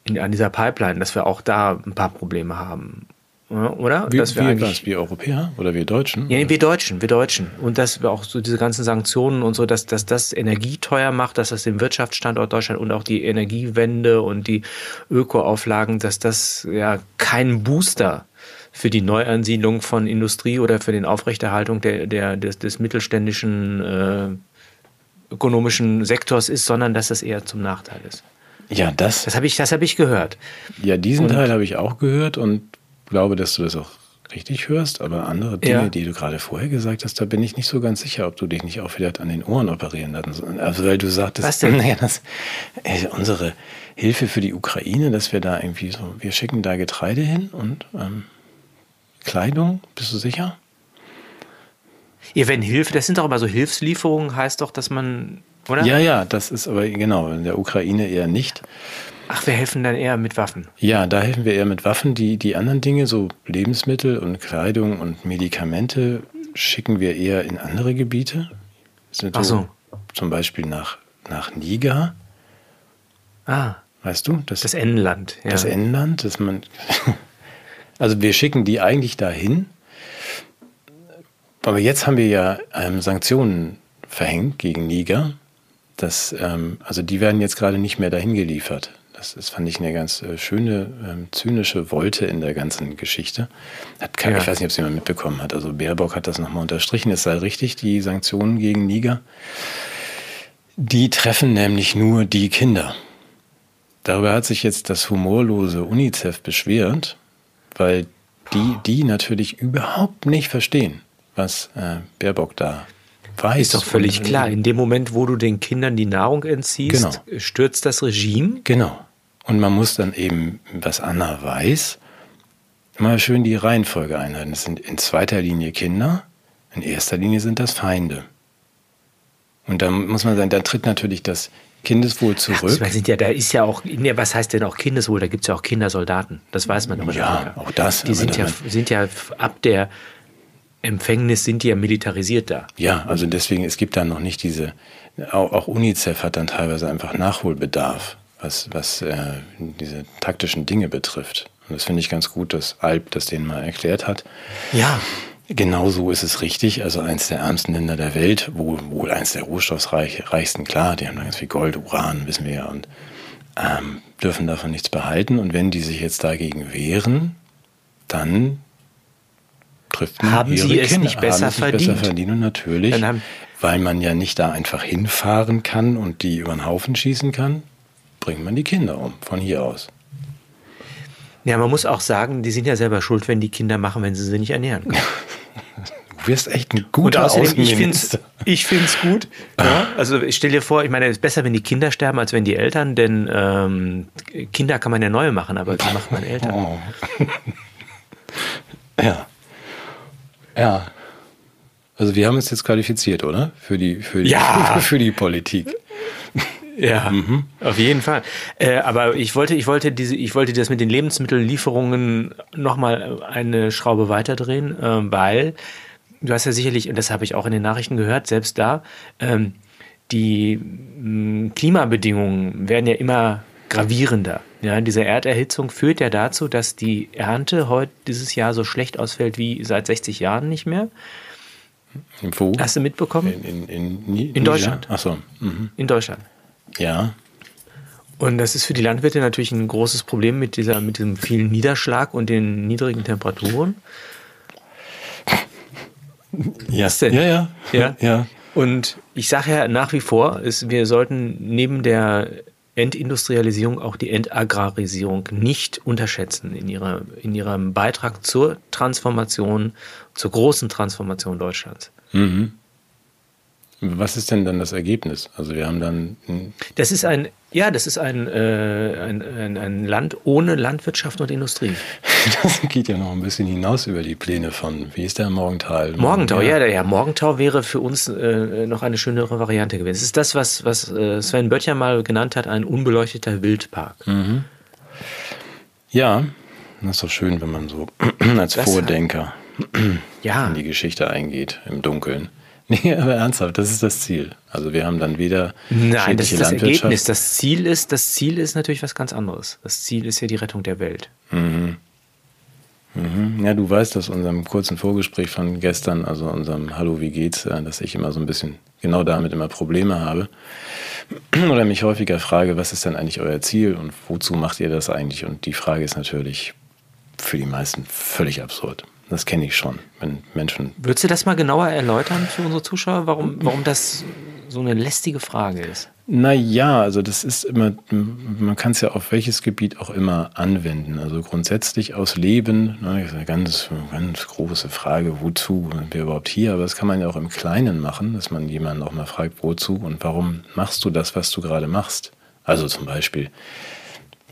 in, an dieser Pipeline, dass wir auch da ein paar Probleme haben. Oder? Wie, dass wir wie was? Wir Europäer oder wir Deutschen? Ja, wir Deutschen, wir Deutschen. Und dass wir auch so diese ganzen Sanktionen und so, dass, dass das Energie teuer macht, dass das den Wirtschaftsstandort Deutschland und auch die Energiewende und die Ökoauflagen, dass das ja kein Booster für die Neuansiedlung von Industrie oder für den Aufrechterhaltung der, der, des, des mittelständischen äh, ökonomischen Sektors ist, sondern dass das eher zum Nachteil ist. Ja, das. Das habe ich, hab ich gehört. Ja, diesen und, Teil habe ich auch gehört und glaube, dass du das auch richtig hörst, aber andere Dinge, ja. die du gerade vorher gesagt hast, da bin ich nicht so ganz sicher, ob du dich nicht auch wieder an den Ohren operieren lassen Also weil du sagtest, Was denn? Naja, das, ey, unsere Hilfe für die Ukraine, dass wir da irgendwie so, wir schicken da Getreide hin und ähm, Kleidung, bist du sicher? Ja, wenn Hilfe, das sind doch immer so Hilfslieferungen, heißt doch, dass man oder? Ja, ja, das ist aber genau, in der Ukraine eher nicht. Ach, wir helfen dann eher mit Waffen. Ja, da helfen wir eher mit Waffen. Die, die anderen Dinge, so Lebensmittel und Kleidung und Medikamente, schicken wir eher in andere Gebiete. Ach so. Zum Beispiel nach, nach Niger. Ah. Weißt du? Das, das N-Land. Ja. Das N-Land, dass man. also wir schicken die eigentlich dahin. Aber jetzt haben wir ja ähm, Sanktionen verhängt gegen Niger. Das, ähm, also die werden jetzt gerade nicht mehr dahin geliefert. Das, das fand ich eine ganz äh, schöne, ähm, zynische Wolte in der ganzen Geschichte. Hat kein, ja. Ich weiß nicht, ob es jemand mitbekommen hat. Also Baerbock hat das nochmal unterstrichen. Es sei richtig, die Sanktionen gegen Niger. Die treffen nämlich nur die Kinder. Darüber hat sich jetzt das humorlose UNICEF beschwert, weil die, die natürlich überhaupt nicht verstehen, was äh, Baerbock da weiß. Ist doch völlig klar. In dem Moment, wo du den Kindern die Nahrung entziehst, genau. stürzt das Regime. Genau. Und man muss dann eben, was Anna weiß, mal schön die Reihenfolge einhalten. Es sind in zweiter Linie Kinder, in erster Linie sind das Feinde. Und da muss man sagen, da tritt natürlich das Kindeswohl zurück. Ach, sind ja, da ist ja auch, was heißt denn auch Kindeswohl? Da gibt es ja auch Kindersoldaten. Das weiß man aber. Ja, auch das. Die sind ja, sind ja ab der Empfängnis sind die ja militarisiert da. Ja, also deswegen, es gibt da noch nicht diese, auch, auch UNICEF hat dann teilweise einfach Nachholbedarf, was, was äh, diese taktischen Dinge betrifft. Und das finde ich ganz gut, dass Alp das denen mal erklärt hat. Ja. Genau so ist es richtig. Also eins der ärmsten Länder der Welt, wohl, wohl eins der rohstoffreichsten, klar, die haben da ganz viel Gold, Uran, wissen wir ja, und ähm, dürfen davon nichts behalten. Und wenn die sich jetzt dagegen wehren, dann trifft man haben ihre sie es Kinder, nicht besser haben verdient. besser verdient und natürlich, weil man ja nicht da einfach hinfahren kann und die über den Haufen schießen kann, bringt man die Kinder um von hier aus. Ja, man muss auch sagen, die sind ja selber schuld, wenn die Kinder machen, wenn sie sie nicht ernähren können. Du wirst echt ein guter Außenminister. Ich finde es gut. Ja? Also ich stell dir vor, ich meine, es ist besser, wenn die Kinder sterben, als wenn die Eltern, denn ähm, Kinder kann man ja neu machen, aber wie macht man Eltern? Oh. ja. Ja. Also wir haben uns jetzt qualifiziert, oder? Für die, für die, ja. für die Politik. Ja, mhm. auf jeden Fall. Äh, aber ich wollte, ich wollte diese, ich wollte das mit den Lebensmittellieferungen nochmal eine Schraube weiterdrehen, äh, weil du hast ja sicherlich, und das habe ich auch in den Nachrichten gehört, selbst da, ähm, die mh, Klimabedingungen werden ja immer gravierender. Ja, diese Erderhitzung führt ja dazu, dass die Ernte heute dieses Jahr so schlecht ausfällt wie seit 60 Jahren nicht mehr. Wo? Hast du mitbekommen? In, in, in, in Deutschland. Ach so. Mhm. In Deutschland. Ja. Und das ist für die Landwirte natürlich ein großes Problem mit, dieser, mit diesem vielen Niederschlag und den niedrigen Temperaturen. Ja, ja, ja. ja? ja. Und ich sage ja nach wie vor, ist, wir sollten neben der Entindustrialisierung auch die Entagrarisierung nicht unterschätzen in, ihrer, in ihrem Beitrag zur Transformation, zur großen Transformation Deutschlands. Mhm. Was ist denn dann das Ergebnis? Also wir haben dann. Das ist ein, ja, das ist ein, äh, ein, ein, ein, Land ohne Landwirtschaft und Industrie. Das geht ja noch ein bisschen hinaus über die Pläne von, wie ist der Morgenthal? Morgentau, ja, ja, Morgentau wäre für uns äh, noch eine schönere Variante gewesen. Es ist das, was, was äh, Sven Böttcher mal genannt hat, ein unbeleuchteter Wildpark. Mhm. Ja, das ist doch schön, wenn man so als das Vordenker ja. in die Geschichte eingeht, im Dunkeln. Nee, aber ernsthaft, das ist das Ziel. Also wir haben dann wieder Nein, das ist das Ergebnis. Das Ziel ist, das Ziel ist natürlich was ganz anderes. Das Ziel ist ja die Rettung der Welt. Mhm. Mhm. Ja, du weißt aus unserem kurzen Vorgespräch von gestern, also unserem Hallo, wie geht's, äh, dass ich immer so ein bisschen genau damit immer Probleme habe. Oder mich häufiger frage, was ist denn eigentlich euer Ziel und wozu macht ihr das eigentlich? Und die Frage ist natürlich für die meisten völlig absurd. Das kenne ich schon, wenn Menschen. Würdest du das mal genauer erläutern für unsere Zuschauer, warum, warum das so eine lästige Frage ist? Naja, also das ist immer, man kann es ja auf welches Gebiet auch immer anwenden. Also grundsätzlich aus Leben, ne, ist eine ganz, ganz große Frage, wozu sind wir überhaupt hier? Aber das kann man ja auch im Kleinen machen, dass man jemanden auch mal fragt, wozu und warum machst du das, was du gerade machst? Also zum Beispiel,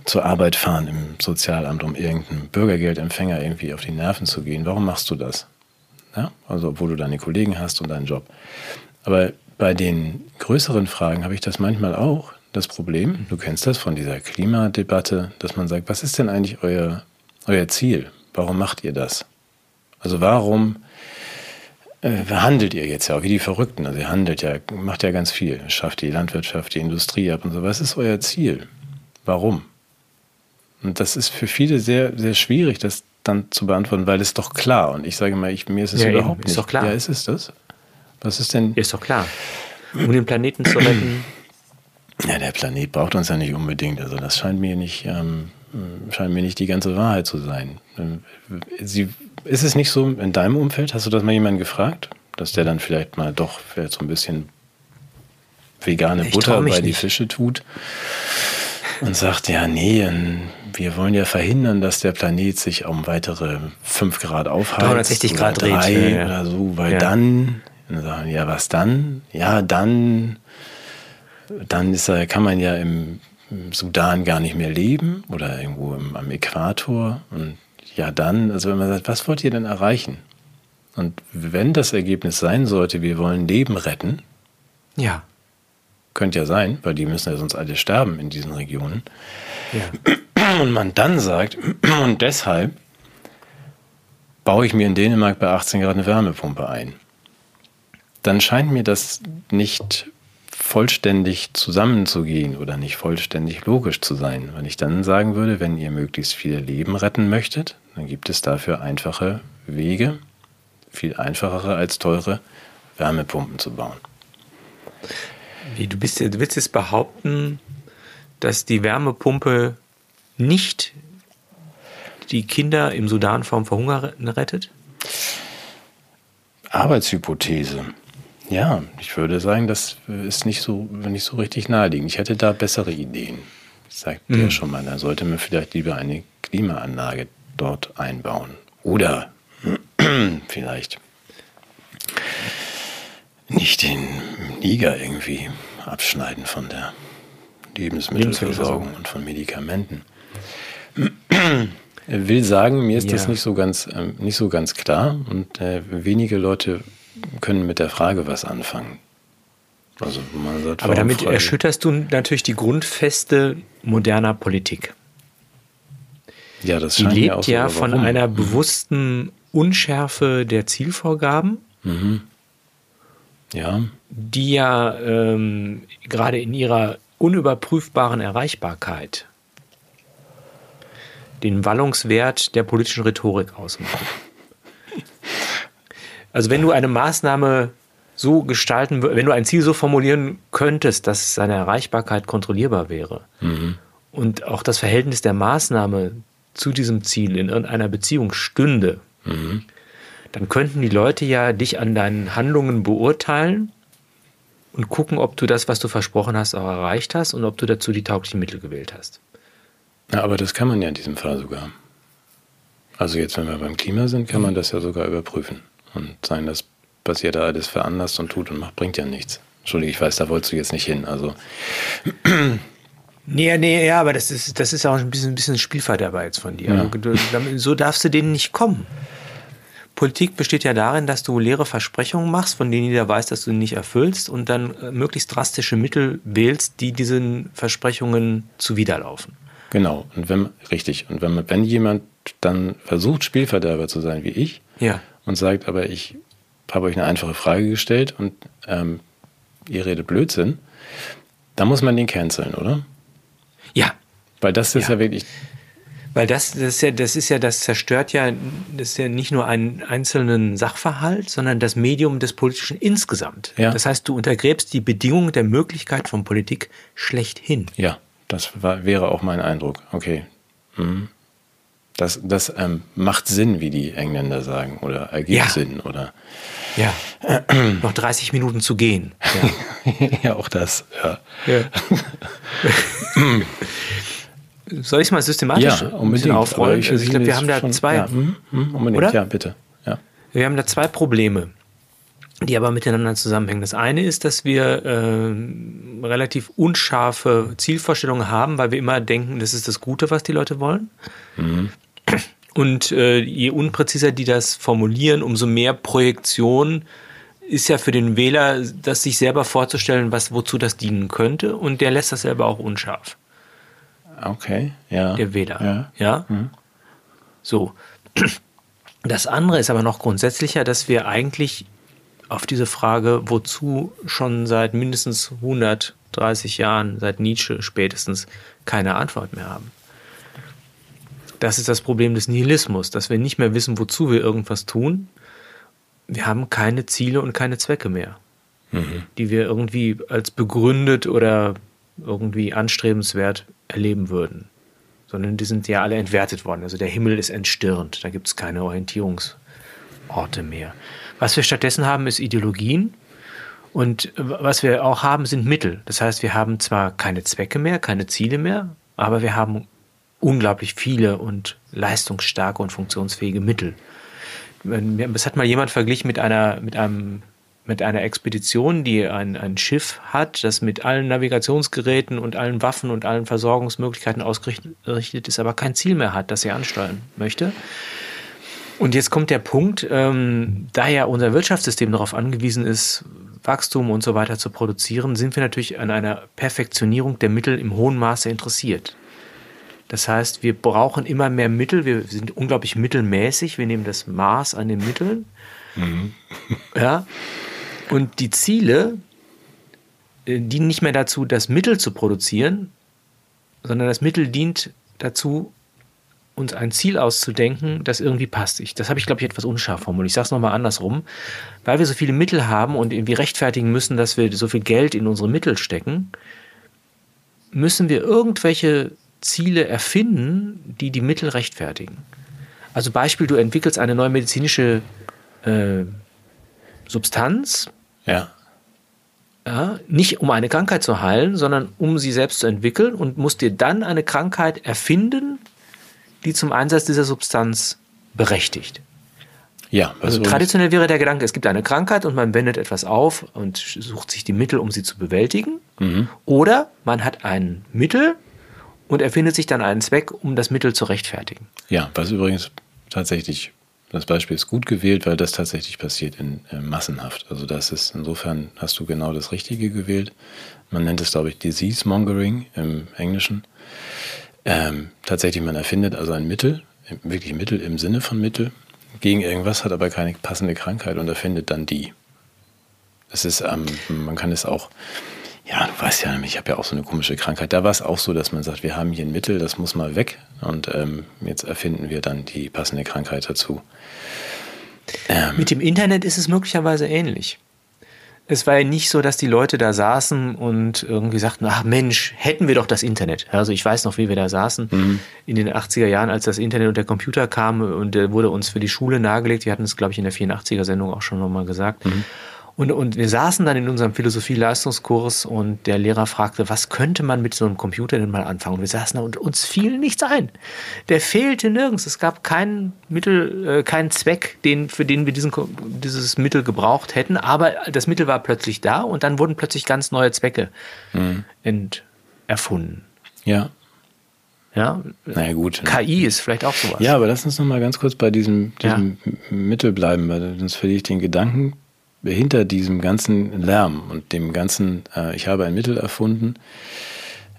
zur Arbeit fahren im Sozialamt, um irgendeinem Bürgergeldempfänger irgendwie auf die Nerven zu gehen. Warum machst du das? Ja? Also, obwohl du deine Kollegen hast und deinen Job. Aber bei den größeren Fragen habe ich das manchmal auch, das Problem, du kennst das von dieser Klimadebatte, dass man sagt, was ist denn eigentlich euer, euer Ziel? Warum macht ihr das? Also warum äh, handelt ihr jetzt ja auch wie die Verrückten? Also ihr handelt ja, macht ja ganz viel, schafft die Landwirtschaft, die Industrie ab und so. Was ist euer Ziel? Warum? Und das ist für viele sehr, sehr schwierig, das dann zu beantworten, weil es doch klar. Und ich sage mal, ich, mir ist es ja, überhaupt eben, nicht. Ist doch klar. Ja, ist es das? Was ist denn? Ist doch klar. Um den Planeten zu retten. Ja, der Planet braucht uns ja nicht unbedingt. Also das scheint mir nicht, ähm, scheint mir nicht die ganze Wahrheit zu sein. Ähm, sie, ist es nicht so in deinem Umfeld? Hast du das mal jemanden gefragt, dass der dann vielleicht mal doch vielleicht so ein bisschen vegane ich Butter bei nicht. die Fische tut? und sagt, ja, nee, wir wollen ja verhindern, dass der Planet sich um weitere 5 Grad aufheizt. 360 Grad dreht. Drei ja, oder so, weil ja. dann, dann sagen, ja, was dann? Ja, dann, dann ist, kann man ja im, im Sudan gar nicht mehr leben oder irgendwo im, am Äquator. Und ja, dann, also wenn man sagt, was wollt ihr denn erreichen? Und wenn das Ergebnis sein sollte, wir wollen Leben retten, ja. Könnte ja sein, weil die müssen ja sonst alle sterben in diesen Regionen. Ja. Und man dann sagt, und deshalb baue ich mir in Dänemark bei 18 Grad eine Wärmepumpe ein. Dann scheint mir das nicht vollständig zusammenzugehen oder nicht vollständig logisch zu sein. Wenn ich dann sagen würde, wenn ihr möglichst viele Leben retten möchtet, dann gibt es dafür einfache Wege, viel einfachere als teure Wärmepumpen zu bauen. Wie, du, bist, du willst jetzt behaupten, dass die Wärmepumpe nicht die Kinder im Sudan vom Verhungern rettet? Arbeitshypothese. Ja, ich würde sagen, das ist nicht so, nicht so richtig naheliegend. Ich hätte da bessere Ideen. Ich sagte mhm. ja schon mal, da sollte man vielleicht lieber eine Klimaanlage dort einbauen. Oder vielleicht nicht den Niger irgendwie abschneiden von der Lebensmittelversorgung und von Medikamenten. Will sagen, mir ist ja. das nicht so ganz, äh, nicht so ganz klar und äh, wenige Leute können mit der Frage was anfangen. Also, sagt, Aber damit Frage. erschütterst du natürlich die Grundfeste moderner Politik. Ja, das die lebt auch so, ja von einer mhm. bewussten Unschärfe der Zielvorgaben. Mhm ja. die ja ähm, gerade in ihrer unüberprüfbaren Erreichbarkeit den Wallungswert der politischen Rhetorik ausmachen. Also wenn du eine Maßnahme so gestalten, wenn du ein Ziel so formulieren könntest, dass seine Erreichbarkeit kontrollierbar wäre mhm. und auch das Verhältnis der Maßnahme zu diesem Ziel in irgendeiner Beziehung stünde, mhm dann könnten die Leute ja dich an deinen Handlungen beurteilen und gucken, ob du das, was du versprochen hast, auch erreicht hast und ob du dazu die tauglichen Mittel gewählt hast. Ja, aber das kann man ja in diesem Fall sogar. Also jetzt, wenn wir beim Klima sind, kann man das ja sogar überprüfen und sagen, das passiert da alles veranlasst und tut und macht, bringt ja nichts. Entschuldige, ich weiß, da wolltest du jetzt nicht hin. Also. Nee, nee, ja, aber das ist, das ist auch ein bisschen, ein bisschen Spielverderber jetzt von dir. Ja. Du, so darfst du denen nicht kommen. Politik besteht ja darin, dass du leere Versprechungen machst, von denen jeder weiß, dass du nicht erfüllst und dann äh, möglichst drastische Mittel wählst, die diesen Versprechungen zuwiderlaufen. Genau, und wenn, richtig. Und wenn, wenn jemand dann versucht, Spielverderber zu sein wie ich ja. und sagt, aber ich habe euch eine einfache Frage gestellt und ähm, ihr redet Blödsinn, dann muss man den canceln, oder? Ja. Weil das ist ja, ja wirklich. Weil das, das, ist ja, das ist ja, das zerstört ja, das ist ja nicht nur einen einzelnen Sachverhalt, sondern das Medium des Politischen insgesamt. Ja. Das heißt, du untergräbst die Bedingungen der Möglichkeit von Politik schlechthin. Ja, das war, wäre auch mein Eindruck. Okay. Mhm. Das, das ähm, macht Sinn, wie die Engländer sagen, oder ergibt ja. Sinn, oder? Ja. Noch 30 Minuten zu gehen. Ja, ja auch das, ja. ja. Soll ich es mal systematisch ja, unbedingt. aufrollen? Ich, also ich glaube, wir haben da schon, zwei. Ja, hm, hm, unbedingt, oder? ja, bitte. Ja. Wir haben da zwei Probleme, die aber miteinander zusammenhängen. Das eine ist, dass wir äh, relativ unscharfe Zielvorstellungen haben, weil wir immer denken, das ist das Gute, was die Leute wollen. Mhm. Und äh, je unpräziser die das formulieren, umso mehr Projektion ist ja für den Wähler, das sich selber vorzustellen, was wozu das dienen könnte. Und der lässt das selber auch unscharf. Okay, ja. Der Wähler. Ja. ja? Mhm. So. Das andere ist aber noch grundsätzlicher, dass wir eigentlich auf diese Frage, wozu schon seit mindestens 130 Jahren, seit Nietzsche spätestens, keine Antwort mehr haben. Das ist das Problem des Nihilismus, dass wir nicht mehr wissen, wozu wir irgendwas tun. Wir haben keine Ziele und keine Zwecke mehr, mhm. die wir irgendwie als begründet oder irgendwie anstrebenswert erleben würden. Sondern die sind ja alle entwertet worden. Also der Himmel ist entstirnt. Da gibt es keine Orientierungsorte mehr. Was wir stattdessen haben, ist Ideologien. Und was wir auch haben, sind Mittel. Das heißt, wir haben zwar keine Zwecke mehr, keine Ziele mehr, aber wir haben unglaublich viele und leistungsstarke und funktionsfähige Mittel. Das hat mal jemand verglichen mit einer, mit einem, mit einer Expedition, die ein, ein Schiff hat, das mit allen Navigationsgeräten und allen Waffen und allen Versorgungsmöglichkeiten ausgerichtet ist, aber kein Ziel mehr hat, das sie ansteuern möchte. Und jetzt kommt der Punkt, ähm, da ja unser Wirtschaftssystem darauf angewiesen ist, Wachstum und so weiter zu produzieren, sind wir natürlich an einer Perfektionierung der Mittel im hohen Maße interessiert. Das heißt, wir brauchen immer mehr Mittel. Wir sind unglaublich mittelmäßig. Wir nehmen das Maß an den Mitteln. Mhm. Ja. Und die Ziele äh, dienen nicht mehr dazu, das Mittel zu produzieren, sondern das Mittel dient dazu, uns ein Ziel auszudenken, das irgendwie passt. Ich, das habe ich, glaube ich, etwas unscharf formuliert. Ich sage es nochmal andersrum. Weil wir so viele Mittel haben und irgendwie rechtfertigen müssen, dass wir so viel Geld in unsere Mittel stecken, müssen wir irgendwelche Ziele erfinden, die die Mittel rechtfertigen. Also Beispiel, du entwickelst eine neue medizinische äh, Substanz. Ja. ja. Nicht um eine Krankheit zu heilen, sondern um sie selbst zu entwickeln und musst dir dann eine Krankheit erfinden, die zum Einsatz dieser Substanz berechtigt. Ja, also traditionell wäre der Gedanke, es gibt eine Krankheit und man wendet etwas auf und sucht sich die Mittel, um sie zu bewältigen. Mhm. Oder man hat ein Mittel, und erfindet sich dann einen Zweck, um das Mittel zu rechtfertigen. Ja, was übrigens tatsächlich, das Beispiel ist gut gewählt, weil das tatsächlich passiert in äh, massenhaft. Also das ist, insofern hast du genau das Richtige gewählt. Man nennt es, glaube ich, Disease Mongering im Englischen. Ähm, tatsächlich, man erfindet also ein Mittel, wirklich Mittel im Sinne von Mittel, gegen irgendwas, hat aber keine passende Krankheit und erfindet dann die. Das ist, ähm, man kann es auch ja, du weißt ja, ich habe ja auch so eine komische Krankheit. Da war es auch so, dass man sagt, wir haben hier ein Mittel, das muss mal weg und ähm, jetzt erfinden wir dann die passende Krankheit dazu. Mit dem Internet ist es möglicherweise ähnlich. Es war ja nicht so, dass die Leute da saßen und irgendwie sagten, ach Mensch, hätten wir doch das Internet. Also ich weiß noch, wie wir da saßen mhm. in den 80er Jahren, als das Internet und der Computer kam und der wurde uns für die Schule nahegelegt. Wir hatten es, glaube ich, in der 84er-Sendung auch schon nochmal gesagt. Mhm. Und, und wir saßen dann in unserem Philosophie-Leistungskurs und der Lehrer fragte, was könnte man mit so einem Computer denn mal anfangen? Und wir saßen da und uns fiel nichts ein. Der fehlte nirgends. Es gab keinen Mittel, äh, keinen Zweck, den, für den wir diesen, dieses Mittel gebraucht hätten. Aber das Mittel war plötzlich da und dann wurden plötzlich ganz neue Zwecke mhm. erfunden. Ja. Ja, naja, gut. KI ist vielleicht auch sowas. Ja, aber lass uns noch mal ganz kurz bei diesem, diesem ja. Mittel bleiben, weil sonst verliere ich den Gedanken hinter diesem ganzen Lärm und dem ganzen, äh, ich habe ein Mittel erfunden,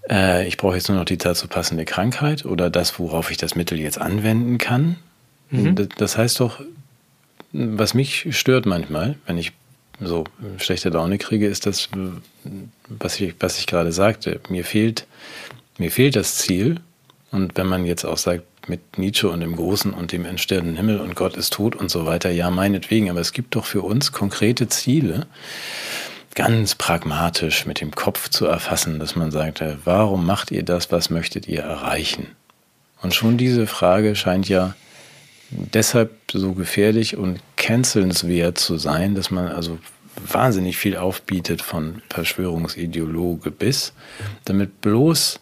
äh, ich brauche jetzt nur noch die dazu passende Krankheit oder das, worauf ich das Mittel jetzt anwenden kann. Mhm. Das heißt doch, was mich stört manchmal, wenn ich so schlechte Laune kriege, ist das, was ich, was ich gerade sagte. Mir fehlt, mir fehlt das Ziel. Und wenn man jetzt auch sagt, mit Nietzsche und dem Großen und dem entstehenden Himmel und Gott ist tot und so weiter. Ja, meinetwegen, aber es gibt doch für uns konkrete Ziele, ganz pragmatisch mit dem Kopf zu erfassen, dass man sagt, äh, warum macht ihr das, was möchtet ihr erreichen? Und schon diese Frage scheint ja deshalb so gefährlich und cancelnswert zu sein, dass man also wahnsinnig viel aufbietet von Verschwörungsideologe bis, damit bloß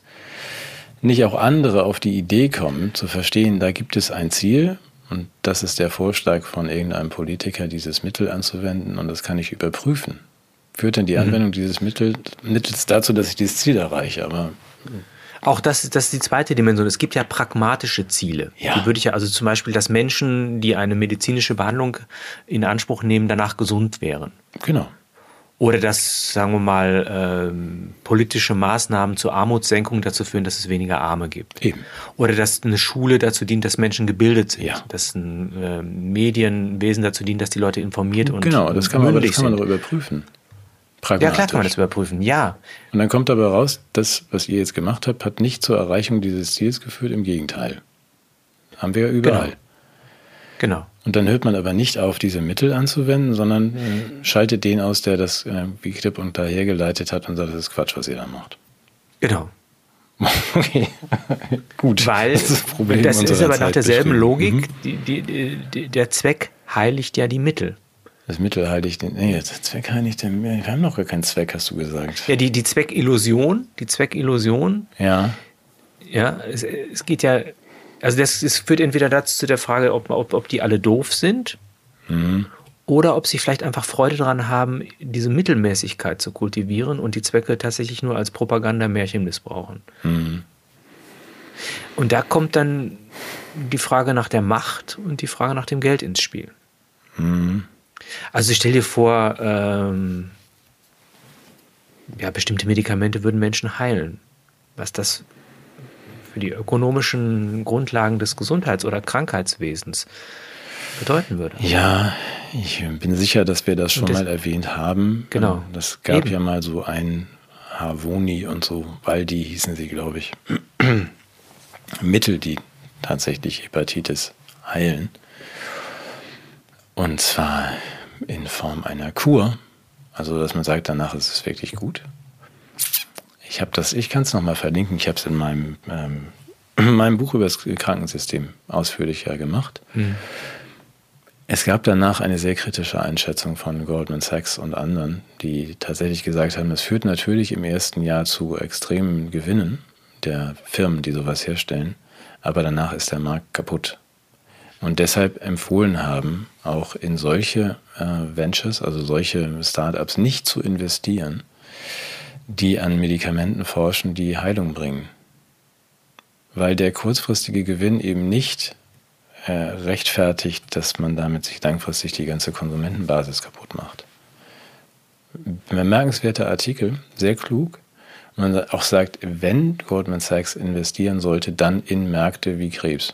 nicht auch andere auf die Idee kommen, zu verstehen, da gibt es ein Ziel und das ist der Vorschlag von irgendeinem Politiker, dieses Mittel anzuwenden und das kann ich überprüfen. Führt denn die mhm. Anwendung mhm. dieses Mittels, Mittels dazu, dass ich dieses Ziel erreiche? Aber auch das, das ist die zweite Dimension. Es gibt ja pragmatische Ziele. Ja. Die würde ich ja, also zum Beispiel, dass Menschen, die eine medizinische Behandlung in Anspruch nehmen, danach gesund wären. Genau. Oder dass, sagen wir mal, ähm, politische Maßnahmen zur Armutssenkung dazu führen, dass es weniger Arme gibt. Eben. Oder dass eine Schule dazu dient, dass Menschen gebildet sind. Ja. Dass ein äh, Medienwesen dazu dient, dass die Leute informiert und Genau, das kann man, aber, das kann man doch überprüfen. Ja, klar kann man das überprüfen, ja. Und dann kommt aber raus, das, was ihr jetzt gemacht habt, hat nicht zur Erreichung dieses Ziels geführt, im Gegenteil. Haben wir ja überall. Genau. Genau. Und dann hört man aber nicht auf, diese Mittel anzuwenden, sondern äh, schaltet den aus, der das äh, wie klipp und dahergeleitet hat und sagt, das ist Quatsch, was ihr da macht. Genau. Okay, gut. Weil das ist, das das ist aber nach derselben Logik, mhm. die, die, die, der Zweck heiligt ja die Mittel. Das Mittel heiligt den. Nee, der Zweck heiligt den. Wir haben noch gar keinen Zweck, hast du gesagt. Ja, die, die Zweckillusion, die Zweckillusion. Ja. Ja, es, es geht ja also das, das führt entweder dazu zu der Frage, ob, ob, ob die alle doof sind mhm. oder ob sie vielleicht einfach Freude daran haben, diese Mittelmäßigkeit zu kultivieren und die Zwecke tatsächlich nur als Propagandamärchen missbrauchen. Mhm. Und da kommt dann die Frage nach der Macht und die Frage nach dem Geld ins Spiel. Mhm. Also stell dir vor, ähm, ja, bestimmte Medikamente würden Menschen heilen. Was das für die ökonomischen Grundlagen des Gesundheits- oder Krankheitswesens bedeuten würde. Ja, ich bin sicher, dass wir das schon das, mal erwähnt haben. Genau. Das gab Eben. ja mal so ein Havoni und so, Waldi hießen sie, glaube ich. Mittel, die tatsächlich Hepatitis heilen. Und zwar in Form einer Kur. Also, dass man sagt, danach ist es wirklich gut. Ich habe das, ich kann es nochmal verlinken. Ich habe es in meinem, ähm, meinem Buch über das Krankensystem ausführlicher gemacht. Mhm. Es gab danach eine sehr kritische Einschätzung von Goldman Sachs und anderen, die tatsächlich gesagt haben, es führt natürlich im ersten Jahr zu extremen Gewinnen der Firmen, die sowas herstellen, aber danach ist der Markt kaputt. Und deshalb empfohlen haben, auch in solche äh, Ventures, also solche Startups nicht zu investieren, die an Medikamenten forschen, die Heilung bringen. Weil der kurzfristige Gewinn eben nicht äh, rechtfertigt, dass man damit sich langfristig die ganze Konsumentenbasis kaputt macht. Bemerkenswerter Artikel, sehr klug. Man auch sagt, wenn Goldman Sachs investieren sollte, dann in Märkte wie Krebs.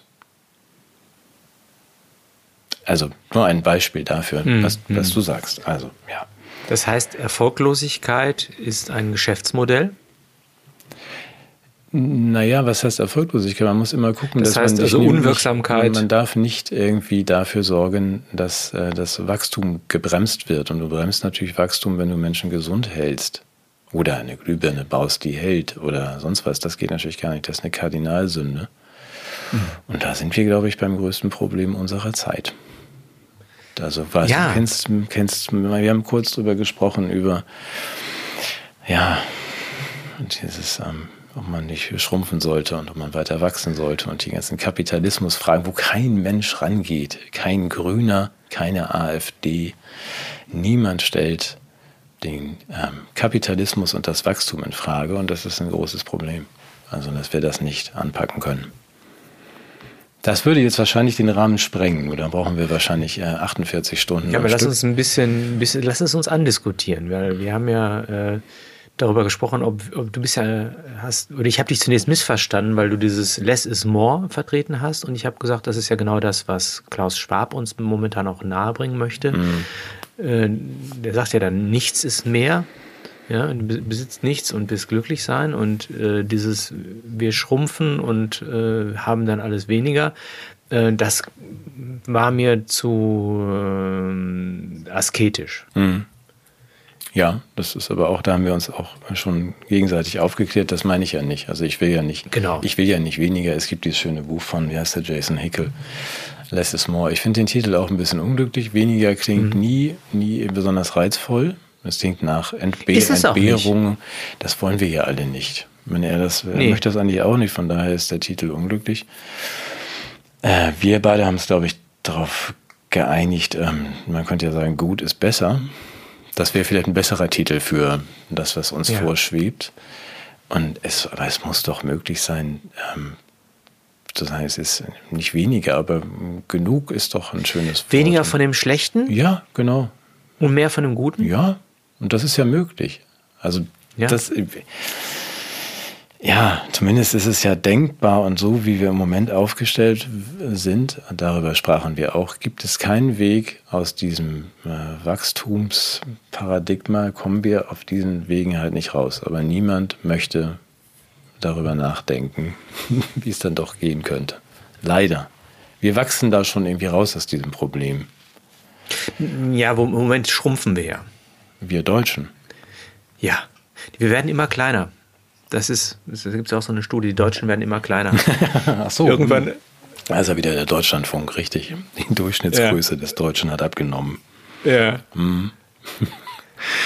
Also nur ein Beispiel dafür, hm, was, was hm. du sagst. Also, ja. Das heißt, Erfolglosigkeit ist ein Geschäftsmodell? Naja, was heißt Erfolglosigkeit? Man muss immer gucken, das dass heißt man also Unwirksamkeit. Nicht, man darf nicht irgendwie dafür sorgen, dass äh, das Wachstum gebremst wird. Und du bremst natürlich Wachstum, wenn du Menschen gesund hältst. Oder eine Glühbirne baust, die hält oder sonst was. Das geht natürlich gar nicht. Das ist eine Kardinalsünde. Mhm. Und da sind wir, glaube ich, beim größten Problem unserer Zeit. Also weißt, Ja. du kennst, kennst, wir haben kurz drüber gesprochen, über ja, dieses, ähm, ob man nicht schrumpfen sollte und ob man weiter wachsen sollte und die ganzen Kapitalismusfragen, wo kein Mensch rangeht, kein Grüner, keine AfD, niemand stellt den ähm, Kapitalismus und das Wachstum in Frage und das ist ein großes Problem. Also, dass wir das nicht anpacken können. Das würde jetzt wahrscheinlich den Rahmen sprengen. Oder brauchen wir wahrscheinlich äh, 48 Stunden. Ja, aber lass Stück. uns ein bisschen, bisschen, lass es uns andiskutieren, weil wir haben ja äh, darüber gesprochen, ob, ob du bist ja hast, oder ich habe dich zunächst missverstanden, weil du dieses Less is more vertreten hast und ich habe gesagt, das ist ja genau das, was Klaus Schwab uns momentan auch nahebringen möchte. Äh, der sagt ja dann, nichts ist mehr. Ja, du be- besitzt nichts und bist glücklich sein und äh, dieses wir schrumpfen und äh, haben dann alles weniger, äh, das war mir zu ähm, asketisch. Ja, das ist aber auch, da haben wir uns auch schon gegenseitig aufgeklärt. Das meine ich ja nicht. Also ich will ja nicht, Genau. ich will ja nicht weniger. Es gibt dieses schöne Buch von, wie heißt der, Jason Hickel, Less is More. Ich finde den Titel auch ein bisschen unglücklich. Weniger Mhm. klingt nie, nie besonders reizvoll. Es klingt nach Entbe Entbehrung. Das wollen wir ja alle nicht. Wenn er das, er Nee. möchte das eigentlich auch nicht. Von daher ist der Titel unglücklich. Äh, wir beide haben es, glaube ich, darauf geeinigt. Ähm, man könnte ja sagen, gut ist besser. Das wäre vielleicht ein besserer Titel für das, was uns Ja. vorschwebt. Und es, aber es muss doch möglich sein, ähm, zu sagen, es ist nicht weniger, aber genug ist doch ein schönes Wort. Weniger von dem Schlechten Ja, genau. und mehr von dem Guten? Ja, und das ist ja möglich. Also Ja. das, ja, zumindest ist es ja denkbar und so, wie wir im Moment aufgestellt sind, darüber sprachen wir auch, gibt es keinen Weg aus diesem äh, Wachstumsparadigma, kommen wir auf diesen Wegen halt nicht raus. Aber niemand möchte darüber nachdenken, wie es dann doch gehen könnte. Leider. Wir wachsen da schon irgendwie raus aus diesem Problem. Ja, im Moment schrumpfen wir ja. Wir Deutschen. Ja, wir werden immer kleiner. Das ist, da gibt es auch so eine Studie, die Deutschen werden immer kleiner. Ach so. Irgendwann, Da ist ja wieder der Deutschlandfunk, richtig. Die Durchschnittsgröße des Deutschen hat abgenommen. ja.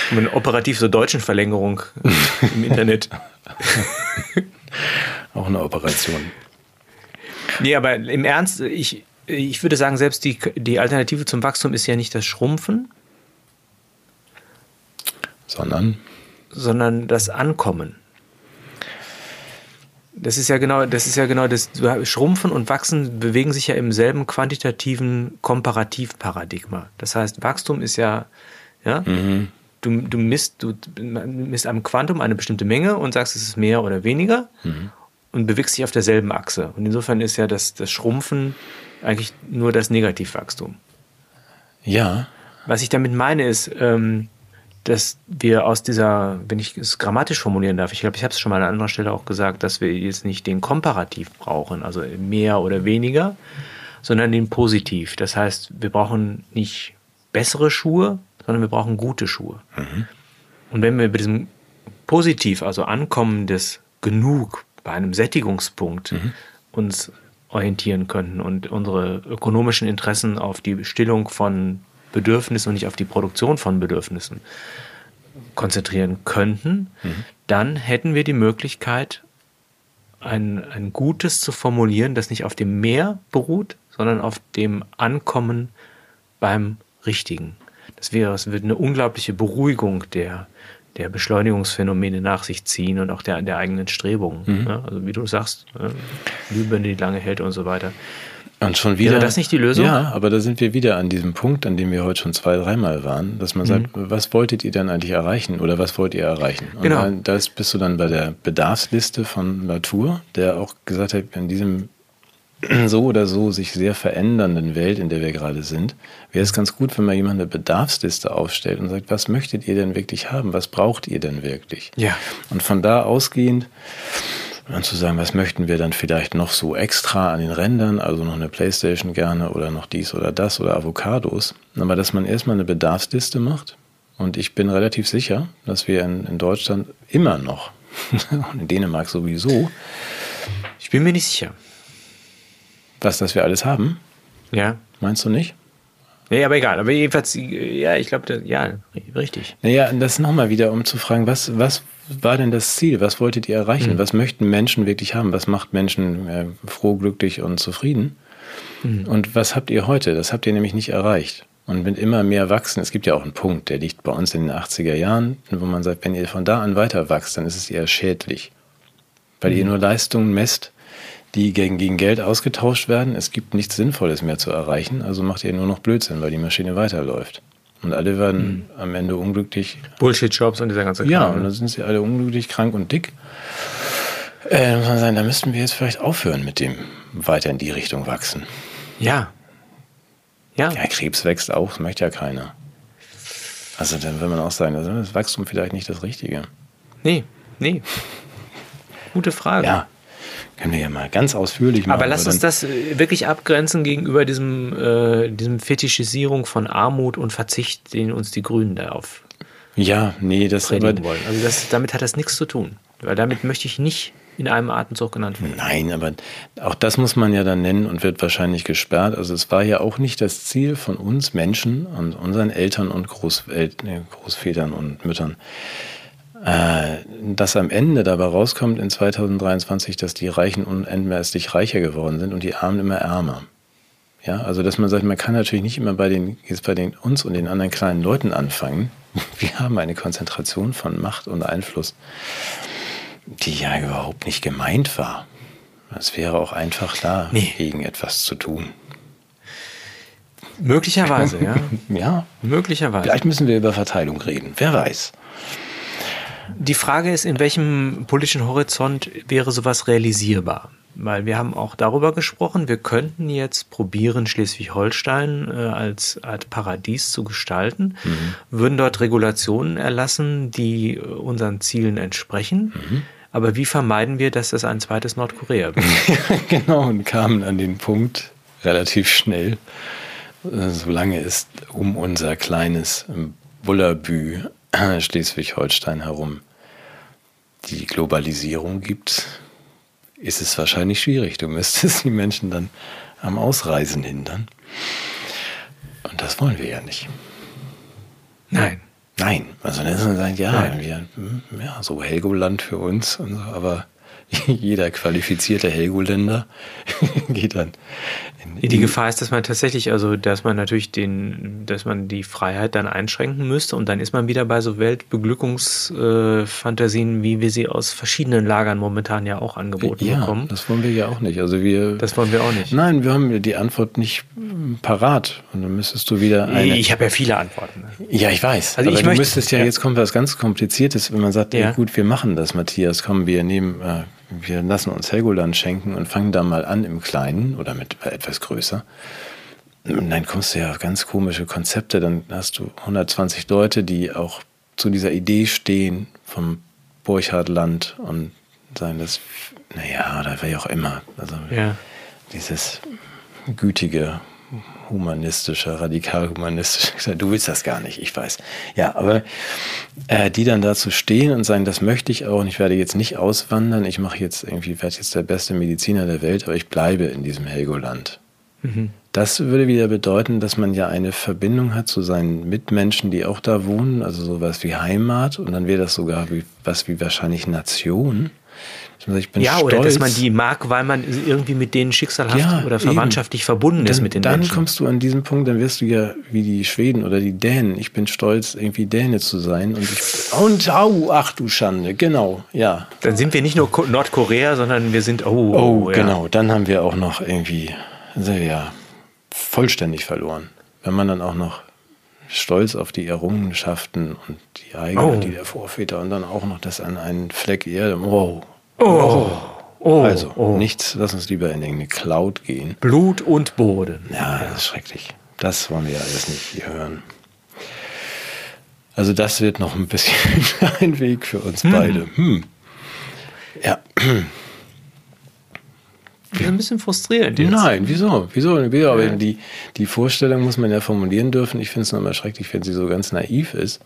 Eine operativ so deutschen Verlängerung im Internet. Auch eine Operation. Nee, aber im Ernst, ich, ich würde sagen, selbst die, die Alternative zum Wachstum ist ja nicht das Schrumpfen, Sondern, sondern das Ankommen. Das ist ja genau, das ist ja genau das Schrumpfen und Wachsen bewegen sich ja im selben quantitativen Komparativparadigma. Das heißt, Wachstum ist ja, ja, du, du misst, du misst am Quantum eine bestimmte Menge und sagst, es ist mehr oder weniger und bewegst dich auf derselben Achse. Und insofern ist ja das, das Schrumpfen eigentlich nur das Negativwachstum. ja, Was ich damit meine, ist, ähm, dass wir aus dieser, wenn ich es grammatisch formulieren darf, ich glaube, ich habe es schon mal an anderer Stelle auch gesagt, dass wir jetzt nicht den Komparativ brauchen, also mehr oder weniger, sondern den Positiv. Das heißt, wir brauchen nicht bessere Schuhe, sondern wir brauchen gute Schuhe. Und wenn wir bei diesem Positiv, also Ankommen des Genug bei einem Sättigungspunkt uns orientieren könnten und unsere ökonomischen Interessen auf die Stillung von Bedürfnissen und nicht auf die Produktion von Bedürfnissen konzentrieren könnten, dann hätten wir die Möglichkeit, ein, ein Gutes zu formulieren, das nicht auf dem Mehr beruht, sondern auf dem Ankommen beim Richtigen. Das wäre, es wird eine unglaubliche Beruhigung der, der Beschleunigungsphänomene nach sich ziehen und auch der, der eigenen Strebungen. Ja, also wie du sagst, äh, Lübe, die lange hält und so weiter. Und schon wieder. Wäre das nicht die Lösung? Ja, aber da sind wir wieder an diesem Punkt, an dem wir heute schon zwei, dreimal waren, dass man sagt, was wolltet ihr denn eigentlich erreichen oder was wollt ihr erreichen? Und Genau. da, da ist- bist du dann bei der Bedarfsliste von Latour, der auch gesagt hat, in diesem so oder so sich sehr verändernden Welt, in der wir gerade sind, wäre es ganz gut, wenn mal jemand eine Bedarfsliste aufstellt und sagt, was möchtet ihr denn wirklich haben? Was braucht ihr denn wirklich? Ja. Und von da ausgehend dann zu sagen, was möchten wir dann vielleicht noch so extra an den Rändern, also noch eine Playstation gerne oder noch dies oder das oder Avocados. Aber dass man erstmal eine Bedarfsliste macht. Und ich bin relativ sicher, dass wir in, in Deutschland immer noch, und in Dänemark sowieso, Ich bin mir nicht sicher. was das wir alles haben. Ja. Meinst du nicht? Nee, aber egal. Aber jedenfalls, ja, ich glaube, ja, richtig. Naja, das nochmal wieder, um zu fragen, was, was war denn das Ziel? Was wolltet ihr erreichen? Mhm. Was möchten Menschen wirklich haben? Was macht Menschen äh, froh, glücklich und zufrieden? Mhm. Und was habt ihr heute? Das habt ihr nämlich nicht erreicht. Und mit immer mehr wachsen, es gibt ja auch einen Punkt, der liegt bei uns in den 80er Jahren, wo man sagt, wenn ihr von da an weiter wachst, dann ist es eher schädlich. Weil mhm. ihr nur Leistungen messt, die gegen, gegen Geld ausgetauscht werden. Es gibt nichts Sinnvolles mehr zu erreichen, also macht ihr nur noch Blödsinn, weil die Maschine weiterläuft. Und alle werden mhm. am Ende unglücklich. Bullshit-Jobs und dieser ganze Kram. Ja, und dann sind sie alle unglücklich, krank und dick. Äh, muss man sagen, da müssten wir jetzt vielleicht aufhören mit dem weiter in die Richtung wachsen. Ja. Ja. Ja, Krebs wächst auch, das möchte ja keiner. Also dann will man auch sagen, das Wachstum vielleicht nicht das Richtige. Nee, nee. Gute Frage. Ja, können wir ja mal ganz ausführlich machen. Aber lass uns das äh, wirklich abgrenzen gegenüber diesem, äh, diesem Fetischisierung von Armut und Verzicht, den uns die Grünen da auf ja, nee, das wollen. Also das, damit hat das nichts zu tun. Weil damit möchte ich nicht in einem Atemzug genannt werden. Nein, aber auch das muss man ja dann nennen und wird wahrscheinlich gesperrt. Also es war ja auch nicht das Ziel von uns Menschen und unseren Eltern und Großvätern und Müttern, dass am Ende dabei rauskommt in 2023, dass die Reichen unendmäßig reicher geworden sind und die Armen immer ärmer. Ja, also dass man sagt, man kann natürlich nicht immer bei den, jetzt bei den uns und den anderen kleinen Leuten anfangen. Wir haben eine Konzentration von Macht und Einfluss, die ja überhaupt nicht gemeint war. Es wäre auch einfach da, nee. gegen etwas zu tun. Möglicherweise, ja. ja. Möglicherweise. Vielleicht müssen wir über Verteilung reden. Wer weiß. Die Frage ist, in welchem politischen Horizont wäre sowas realisierbar? Weil wir haben auch darüber gesprochen, wir könnten jetzt probieren, Schleswig-Holstein äh, als Art Paradies zu gestalten, mhm. würden dort Regulationen erlassen, die äh, unseren Zielen entsprechen. Mhm. Aber wie vermeiden wir, dass das ein zweites Nordkorea wird? genau, und kamen an den Punkt relativ schnell, äh, solange es um unser kleines Bullerbü Schleswig-Holstein herum die Globalisierung gibt, ist es wahrscheinlich schwierig. Du müsstest die Menschen dann am Ausreisen hindern. Und das wollen wir ja nicht. Nein. Nein. Also dann ist sagt, ja, wir, hm, ja, so Helgoland für uns, und so, aber jeder qualifizierte Helgoländer geht dann. In, die Gefahr ist, dass man tatsächlich, also dass man natürlich den, dass man die Freiheit dann einschränken müsste und dann ist man wieder bei so Weltbeglückungsfantasien, wie wir sie aus verschiedenen Lagern momentan ja auch angeboten ja, bekommen. Das wollen wir ja auch nicht. Also wir. Das wollen wir auch nicht. Nein, wir haben die Antwort nicht parat und dann müsstest du wieder eine. Ich habe ja viele Antworten. Ja, ich weiß. Also ich du möchte, müsstest ja, ja, jetzt kommt was ganz Kompliziertes, wenn man sagt, ja. gut, wir machen das, Matthias, komm, wir nehmen. Äh, wir lassen uns Helgoland schenken und fangen da mal an im Kleinen oder mit etwas größer. Und dann kommst du ja auf ganz komische Konzepte. Dann hast du 120 Leute, die auch zu dieser Idee stehen vom Burchardland und sagen, das, naja, oder wer auch immer. Also ja. dieses gütige, humanistische, radikal humanistische. Du willst das gar nicht, ich weiß. Ja, aber äh, die dann dazu stehen und sagen, das möchte ich auch und ich werde jetzt nicht auswandern, ich mache jetzt irgendwie, werde jetzt der beste Mediziner der Welt, aber ich bleibe in diesem Helgoland. Mhm. Das würde wieder bedeuten, dass man ja eine Verbindung hat zu seinen Mitmenschen, die auch da wohnen, also sowas wie Heimat und dann wäre das sogar wie, was wie wahrscheinlich Nation. Ja, stolz. oder dass man die mag, weil man irgendwie mit denen schicksalhaft ja, oder verwandtschaftlich eben. verbunden ist dann, mit den dann Menschen. Dann kommst du an diesen Punkt, dann wirst du ja wie die Schweden oder die Dänen. Ich bin stolz, irgendwie Däne zu sein. Und, ich, und au, ach du Schande, genau, ja. Dann sind wir nicht nur Nordkorea, sondern wir sind, oh, oh, oh ja. genau. Dann haben wir auch noch irgendwie, ja, vollständig verloren. Wenn man dann auch noch stolz auf die Errungenschaften und die eigenen, oh. die der Vorväter und dann auch noch das an einen Fleck Erde, oh, Oh. oh. also, oh. nichts, lass uns lieber in eine Cloud gehen. Blut und Boden. Ja, das ist schrecklich. Das wollen wir alles nicht hier hören. Also das wird noch ein bisschen ein Weg für uns hm. beide. Hm. Ja. Das ist ein bisschen frustrierend. Jetzt. Nein, wieso? Wieso? wieso? Aber die, die Vorstellung muss man ja formulieren dürfen. Ich finde es nochmal schrecklich, wenn sie so ganz naiv ist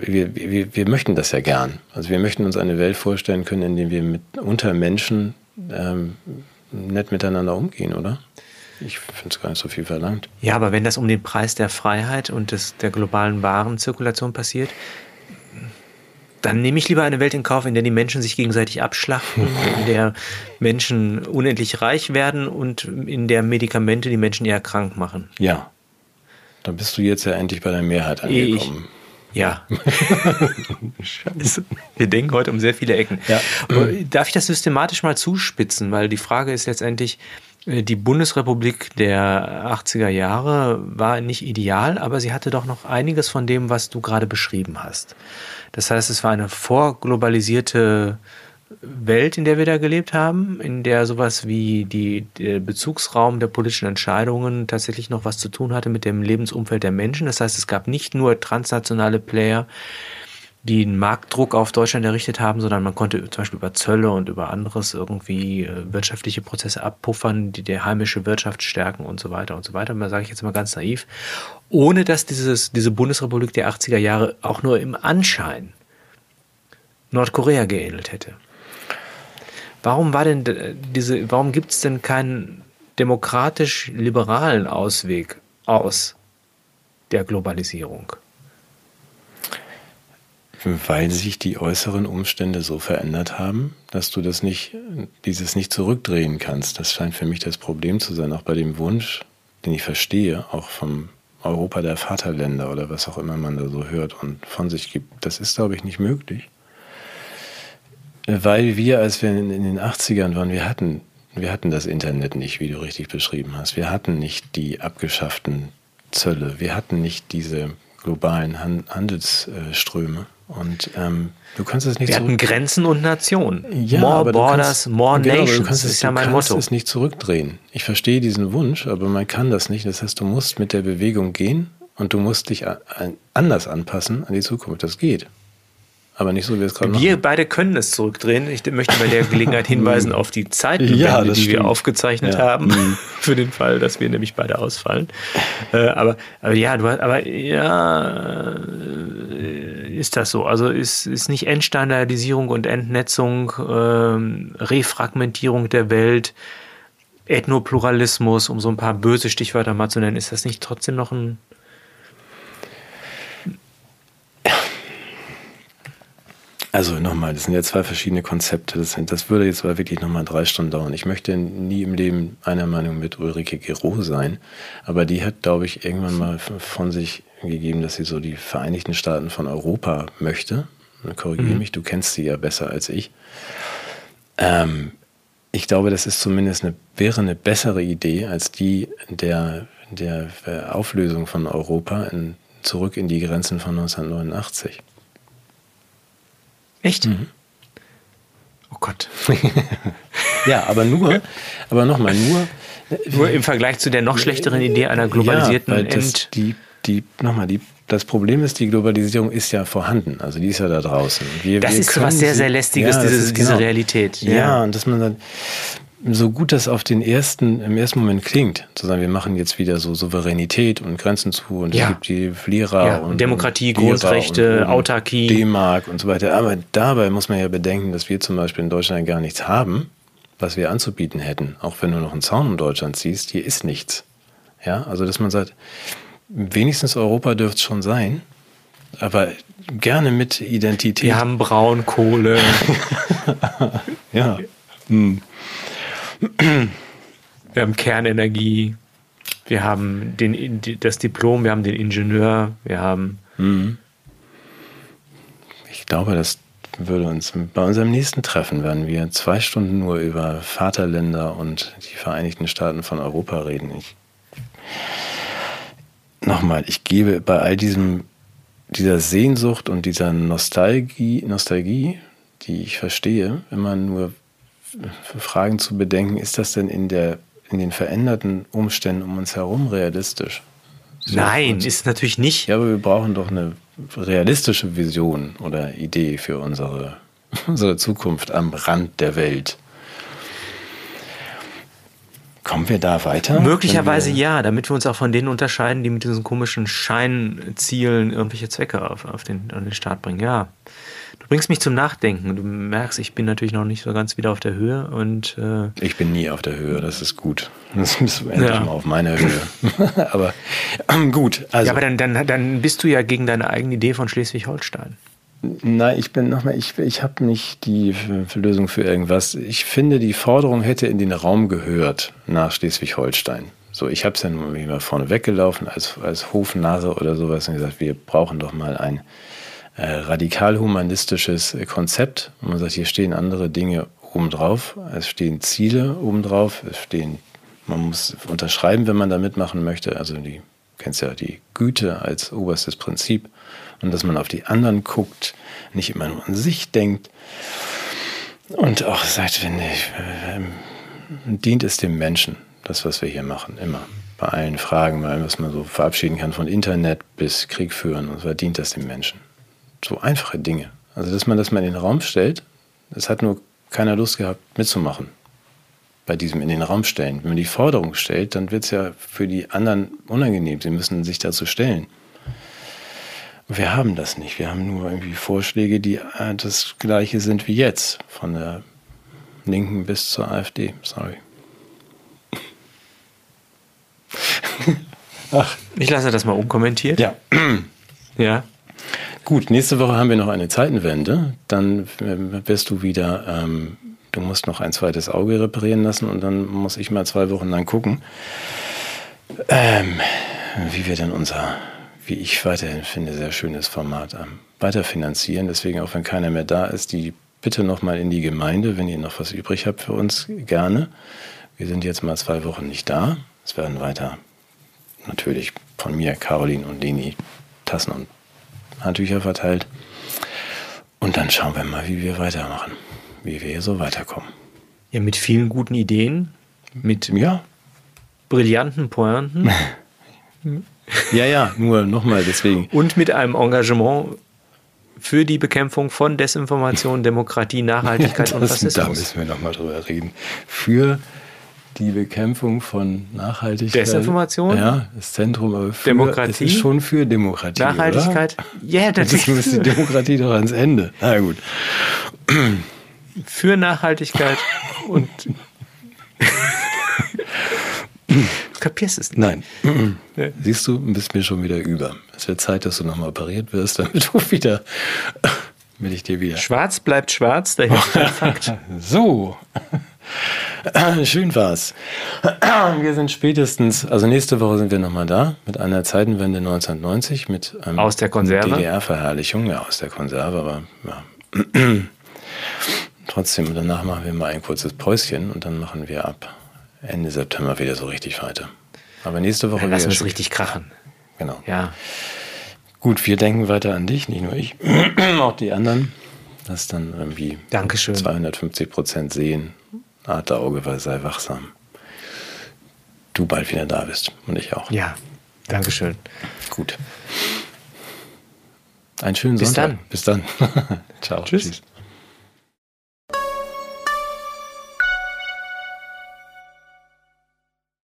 wir, wir, wir möchten das ja gern. Also wir möchten uns eine Welt vorstellen können, in der wir mit unter Menschen ähm, nett miteinander umgehen, oder? Ich finde es gar nicht so viel verlangt. Ja, aber wenn das um den Preis der Freiheit und des, der globalen Warenzirkulation passiert, dann nehme ich lieber eine Welt in Kauf, in der die Menschen sich gegenseitig abschlachten, in der Menschen unendlich reich werden und in der Medikamente die Menschen eher krank machen. Ja. Da bist du jetzt ja endlich bei der Mehrheit angekommen. Ja. Scheiße. Wir denken heute um sehr viele Ecken. Ja. Darf ich das systematisch mal zuspitzen? Weil die Frage ist letztendlich, äh, die Bundesrepublik der 80er Jahre war nicht ideal, aber sie hatte doch noch einiges von dem, was du gerade beschrieben hast. Das heißt, es war eine vorglobalisierte Welt, in der wir da gelebt haben, in der sowas wie die, der Bezugsraum der politischen Entscheidungen tatsächlich noch was zu tun hatte mit dem Lebensumfeld der Menschen. Das heißt, es gab nicht nur transnationale Player, die einen Marktdruck auf Deutschland errichtet haben, sondern man konnte zum Beispiel über Zölle und über anderes irgendwie äh, wirtschaftliche Prozesse abpuffern, die die heimische Wirtschaft stärken und so weiter und so weiter. Da sage ich jetzt mal ganz naiv, ohne dass dieses, diese Bundesrepublik der 80er Jahre auch nur im Anschein Nordkorea geähnelt hätte. Warum war denn diese, warum gibt es denn keinen demokratisch-liberalen Ausweg aus der Globalisierung? Weil sich die äußeren Umstände so verändert haben, dass du das nicht, dieses nicht zurückdrehen kannst. Das scheint für mich das Problem zu sein, auch bei dem Wunsch, den ich verstehe, auch vom Europa der Vaterländer oder was auch immer man da so hört und von sich gibt. Das ist, glaube ich, nicht möglich. Weil wir, als wir in den 80ern waren, wir hatten, wir hatten das Internet nicht, wie du richtig beschrieben hast. Wir hatten nicht die abgeschafften Zölle. Wir hatten nicht diese globalen Handelsströme. Und ähm, du kannst es nicht Wir hatten Grenzen und Nationen. Ja, more Borders, kannst, more genau, Nations. Du kannst es, das ist ja mein Motto. es nicht zurückdrehen. Ich verstehe diesen Wunsch, aber man kann das nicht. Das heißt, du musst mit der Bewegung gehen und du musst dich anders anpassen an die Zukunft. Das geht. Aber nicht so, wie wir es gerade machen. Wir beide können es zurückdrehen. Ich möchte bei der Gelegenheit hinweisen auf die Zeitbände, ja, die stimmt. wir aufgezeichnet ja. haben, mhm. für den Fall, dass wir nämlich beide ausfallen. Äh, aber, aber ja, du hast, aber ja, äh, ist das so? Also ist, ist nicht Entstandardisierung und Entnetzung, ähm, Refragmentierung der Welt, Ethnopluralismus, um so ein paar böse Stichwörter mal zu nennen, ist das nicht trotzdem noch ein Also nochmal, das sind ja zwei verschiedene Konzepte. Das, sind, das würde jetzt aber wirklich nochmal drei Stunden dauern. Ich möchte nie im Leben einer Meinung mit Ulrike Gero sein, aber die hat, glaube ich, irgendwann mal von sich gegeben, dass sie so die Vereinigten Staaten von Europa möchte. Korrigiere mhm. mich, du kennst sie ja besser als ich. Ähm, ich glaube, das ist zumindest eine, wäre eine bessere Idee als die der, der Auflösung von Europa in, zurück in die Grenzen von 1989. Echt? Mhm. Oh Gott. ja, aber nur, aber nochmal, nur. Nur im Vergleich zu der noch schlechteren Idee einer globalisierten ja, das, die, die, nochmal, die, das Problem ist, die Globalisierung ist ja vorhanden, also die ist ja da draußen. Wir, das wir ist was sehr, sehr Lästiges, ja, diese, genau, diese Realität. Ja. ja, und dass man dann, so gut das auf den ersten, im ersten Moment klingt, zu sagen, wir machen jetzt wieder so Souveränität und Grenzen zu und ja. es gibt die Verlierer ja, und Demokratie, und Grundrechte, und, Autarkie, D-Mark und so weiter. Aber dabei muss man ja bedenken, dass wir zum Beispiel in Deutschland gar nichts haben, was wir anzubieten hätten. Auch wenn du noch einen Zaun um Deutschland siehst, hier ist nichts. Ja, also dass man sagt, wenigstens Europa dürfte es schon sein, aber gerne mit Identität. Wir haben Braunkohle. ja. Hm. Wir haben Kernenergie, wir haben den, das Diplom, wir haben den Ingenieur, wir haben. Mhm. Ich glaube, das würde uns bei unserem nächsten Treffen werden wir zwei Stunden nur über Vaterländer und die Vereinigten Staaten von Europa reden. Ich, nochmal, ich gebe bei all diesem, dieser Sehnsucht und dieser Nostalgie, Nostalgie, die ich verstehe, immer nur Fragen zu bedenken, ist das denn in, der, in den veränderten Umständen um uns herum realistisch? So, Nein, ist natürlich nicht. Ja, aber wir brauchen doch eine realistische Vision oder Idee für unsere, unsere Zukunft am Rand der Welt. Kommen wir da weiter? Möglicherweise ja, damit wir uns auch von denen unterscheiden, die mit diesen komischen Scheinzielen irgendwelche Zwecke auf, auf den, an den Start bringen. Ja. Du bringst mich zum Nachdenken. Du merkst, ich bin natürlich noch nicht so ganz wieder auf der Höhe und äh ich bin nie auf der Höhe. Das ist gut. Das bist du endlich ja. mal auf meiner Höhe. aber ähm, gut. Also. Ja, aber dann, dann, dann bist du ja gegen deine eigene Idee von Schleswig-Holstein. Nein, ich bin nochmal, ich, ich habe nicht die Lösung für irgendwas. Ich finde, die Forderung hätte in den Raum gehört nach Schleswig-Holstein. So, ich habe es ja nun mal vorne weggelaufen als, als Hofnase oder sowas und gesagt, wir brauchen doch mal ein äh, radikal-humanistisches Konzept. Man sagt, hier stehen andere Dinge obendrauf, es stehen Ziele obendrauf, es stehen, man muss unterschreiben, wenn man da mitmachen möchte. Also die, kennst ja die Güte als oberstes Prinzip und dass man auf die anderen guckt, nicht immer nur an sich denkt. Und auch sagt, finde ich, äh, dient es dem Menschen, das, was wir hier machen, immer. Bei allen Fragen, bei allem, was man so verabschieden kann, von Internet bis Krieg führen, und so dient das dem Menschen. So einfache Dinge. Also, dass man das mal in den Raum stellt, es hat nur keiner Lust gehabt, mitzumachen bei diesem in den Raum stellen. Wenn man die Forderung stellt, dann wird es ja für die anderen unangenehm. Sie müssen sich dazu stellen. Wir haben das nicht. Wir haben nur irgendwie Vorschläge, die äh, das gleiche sind wie jetzt. Von der Linken bis zur AfD. Sorry. Ach. Ich lasse das mal unkommentiert. Ja. ja. Gut, nächste Woche haben wir noch eine Zeitenwende. Dann äh, wirst du wieder, ähm, du musst noch ein zweites Auge reparieren lassen und dann muss ich mal zwei Wochen lang gucken, ähm, wie wir dann unser wie ich weiterhin finde, sehr schönes Format ähm, weiterfinanzieren. Deswegen, auch wenn keiner mehr da ist, die bitte nochmal in die Gemeinde, wenn ihr noch was übrig habt für uns, gerne. Wir sind jetzt mal zwei Wochen nicht da. Es werden weiter natürlich von mir, Caroline und Leni Tassen und Handtücher verteilt. Und dann schauen wir mal, wie wir weitermachen, wie wir hier so weiterkommen. Ja, mit vielen guten Ideen, mit ja. brillanten Pointen. Ja, ja, nur nochmal deswegen. Und mit einem Engagement für die Bekämpfung von Desinformation, Demokratie, Nachhaltigkeit das, und Rassismus. Da müssen wir nochmal drüber reden. Für die Bekämpfung von Nachhaltigkeit. Desinformation? Ja, das Zentrum für, Demokratie. Es ist schon für Demokratie. Nachhaltigkeit? Ja, yeah, das ist. muss die Demokratie doch ans Ende. Na gut. Für Nachhaltigkeit und Du kapierst es nicht. Nein. Siehst du, bist mir schon wieder über. Es wird Zeit, dass du nochmal operiert wirst, damit du wieder, damit ich dir wieder. Schwarz bleibt schwarz, der Fakt. so. Schön war's. Wir sind spätestens, also nächste Woche sind wir nochmal da mit einer Zeitenwende 1990 mit ähm, aus der Konserve. DDR-Verherrlichung, ja, aus der Konserve, aber ja. Trotzdem, danach machen wir mal ein kurzes Päuschen und dann machen wir ab Ende September wieder so richtig weiter. Aber nächste Woche. Dann lassen wir es richtig krachen. Genau. Ja. Gut, wir denken weiter an dich, nicht nur ich, auch die anderen. Das dann irgendwie Dankeschön. 250 Prozent sehen. Harte Auge, weil sei wachsam. Du bald wieder da bist und ich auch. Ja, Dankeschön. Gut. Einen schönen Bis Sonntag. Dann. Bis dann. Ciao. Tschüss. Tschüss.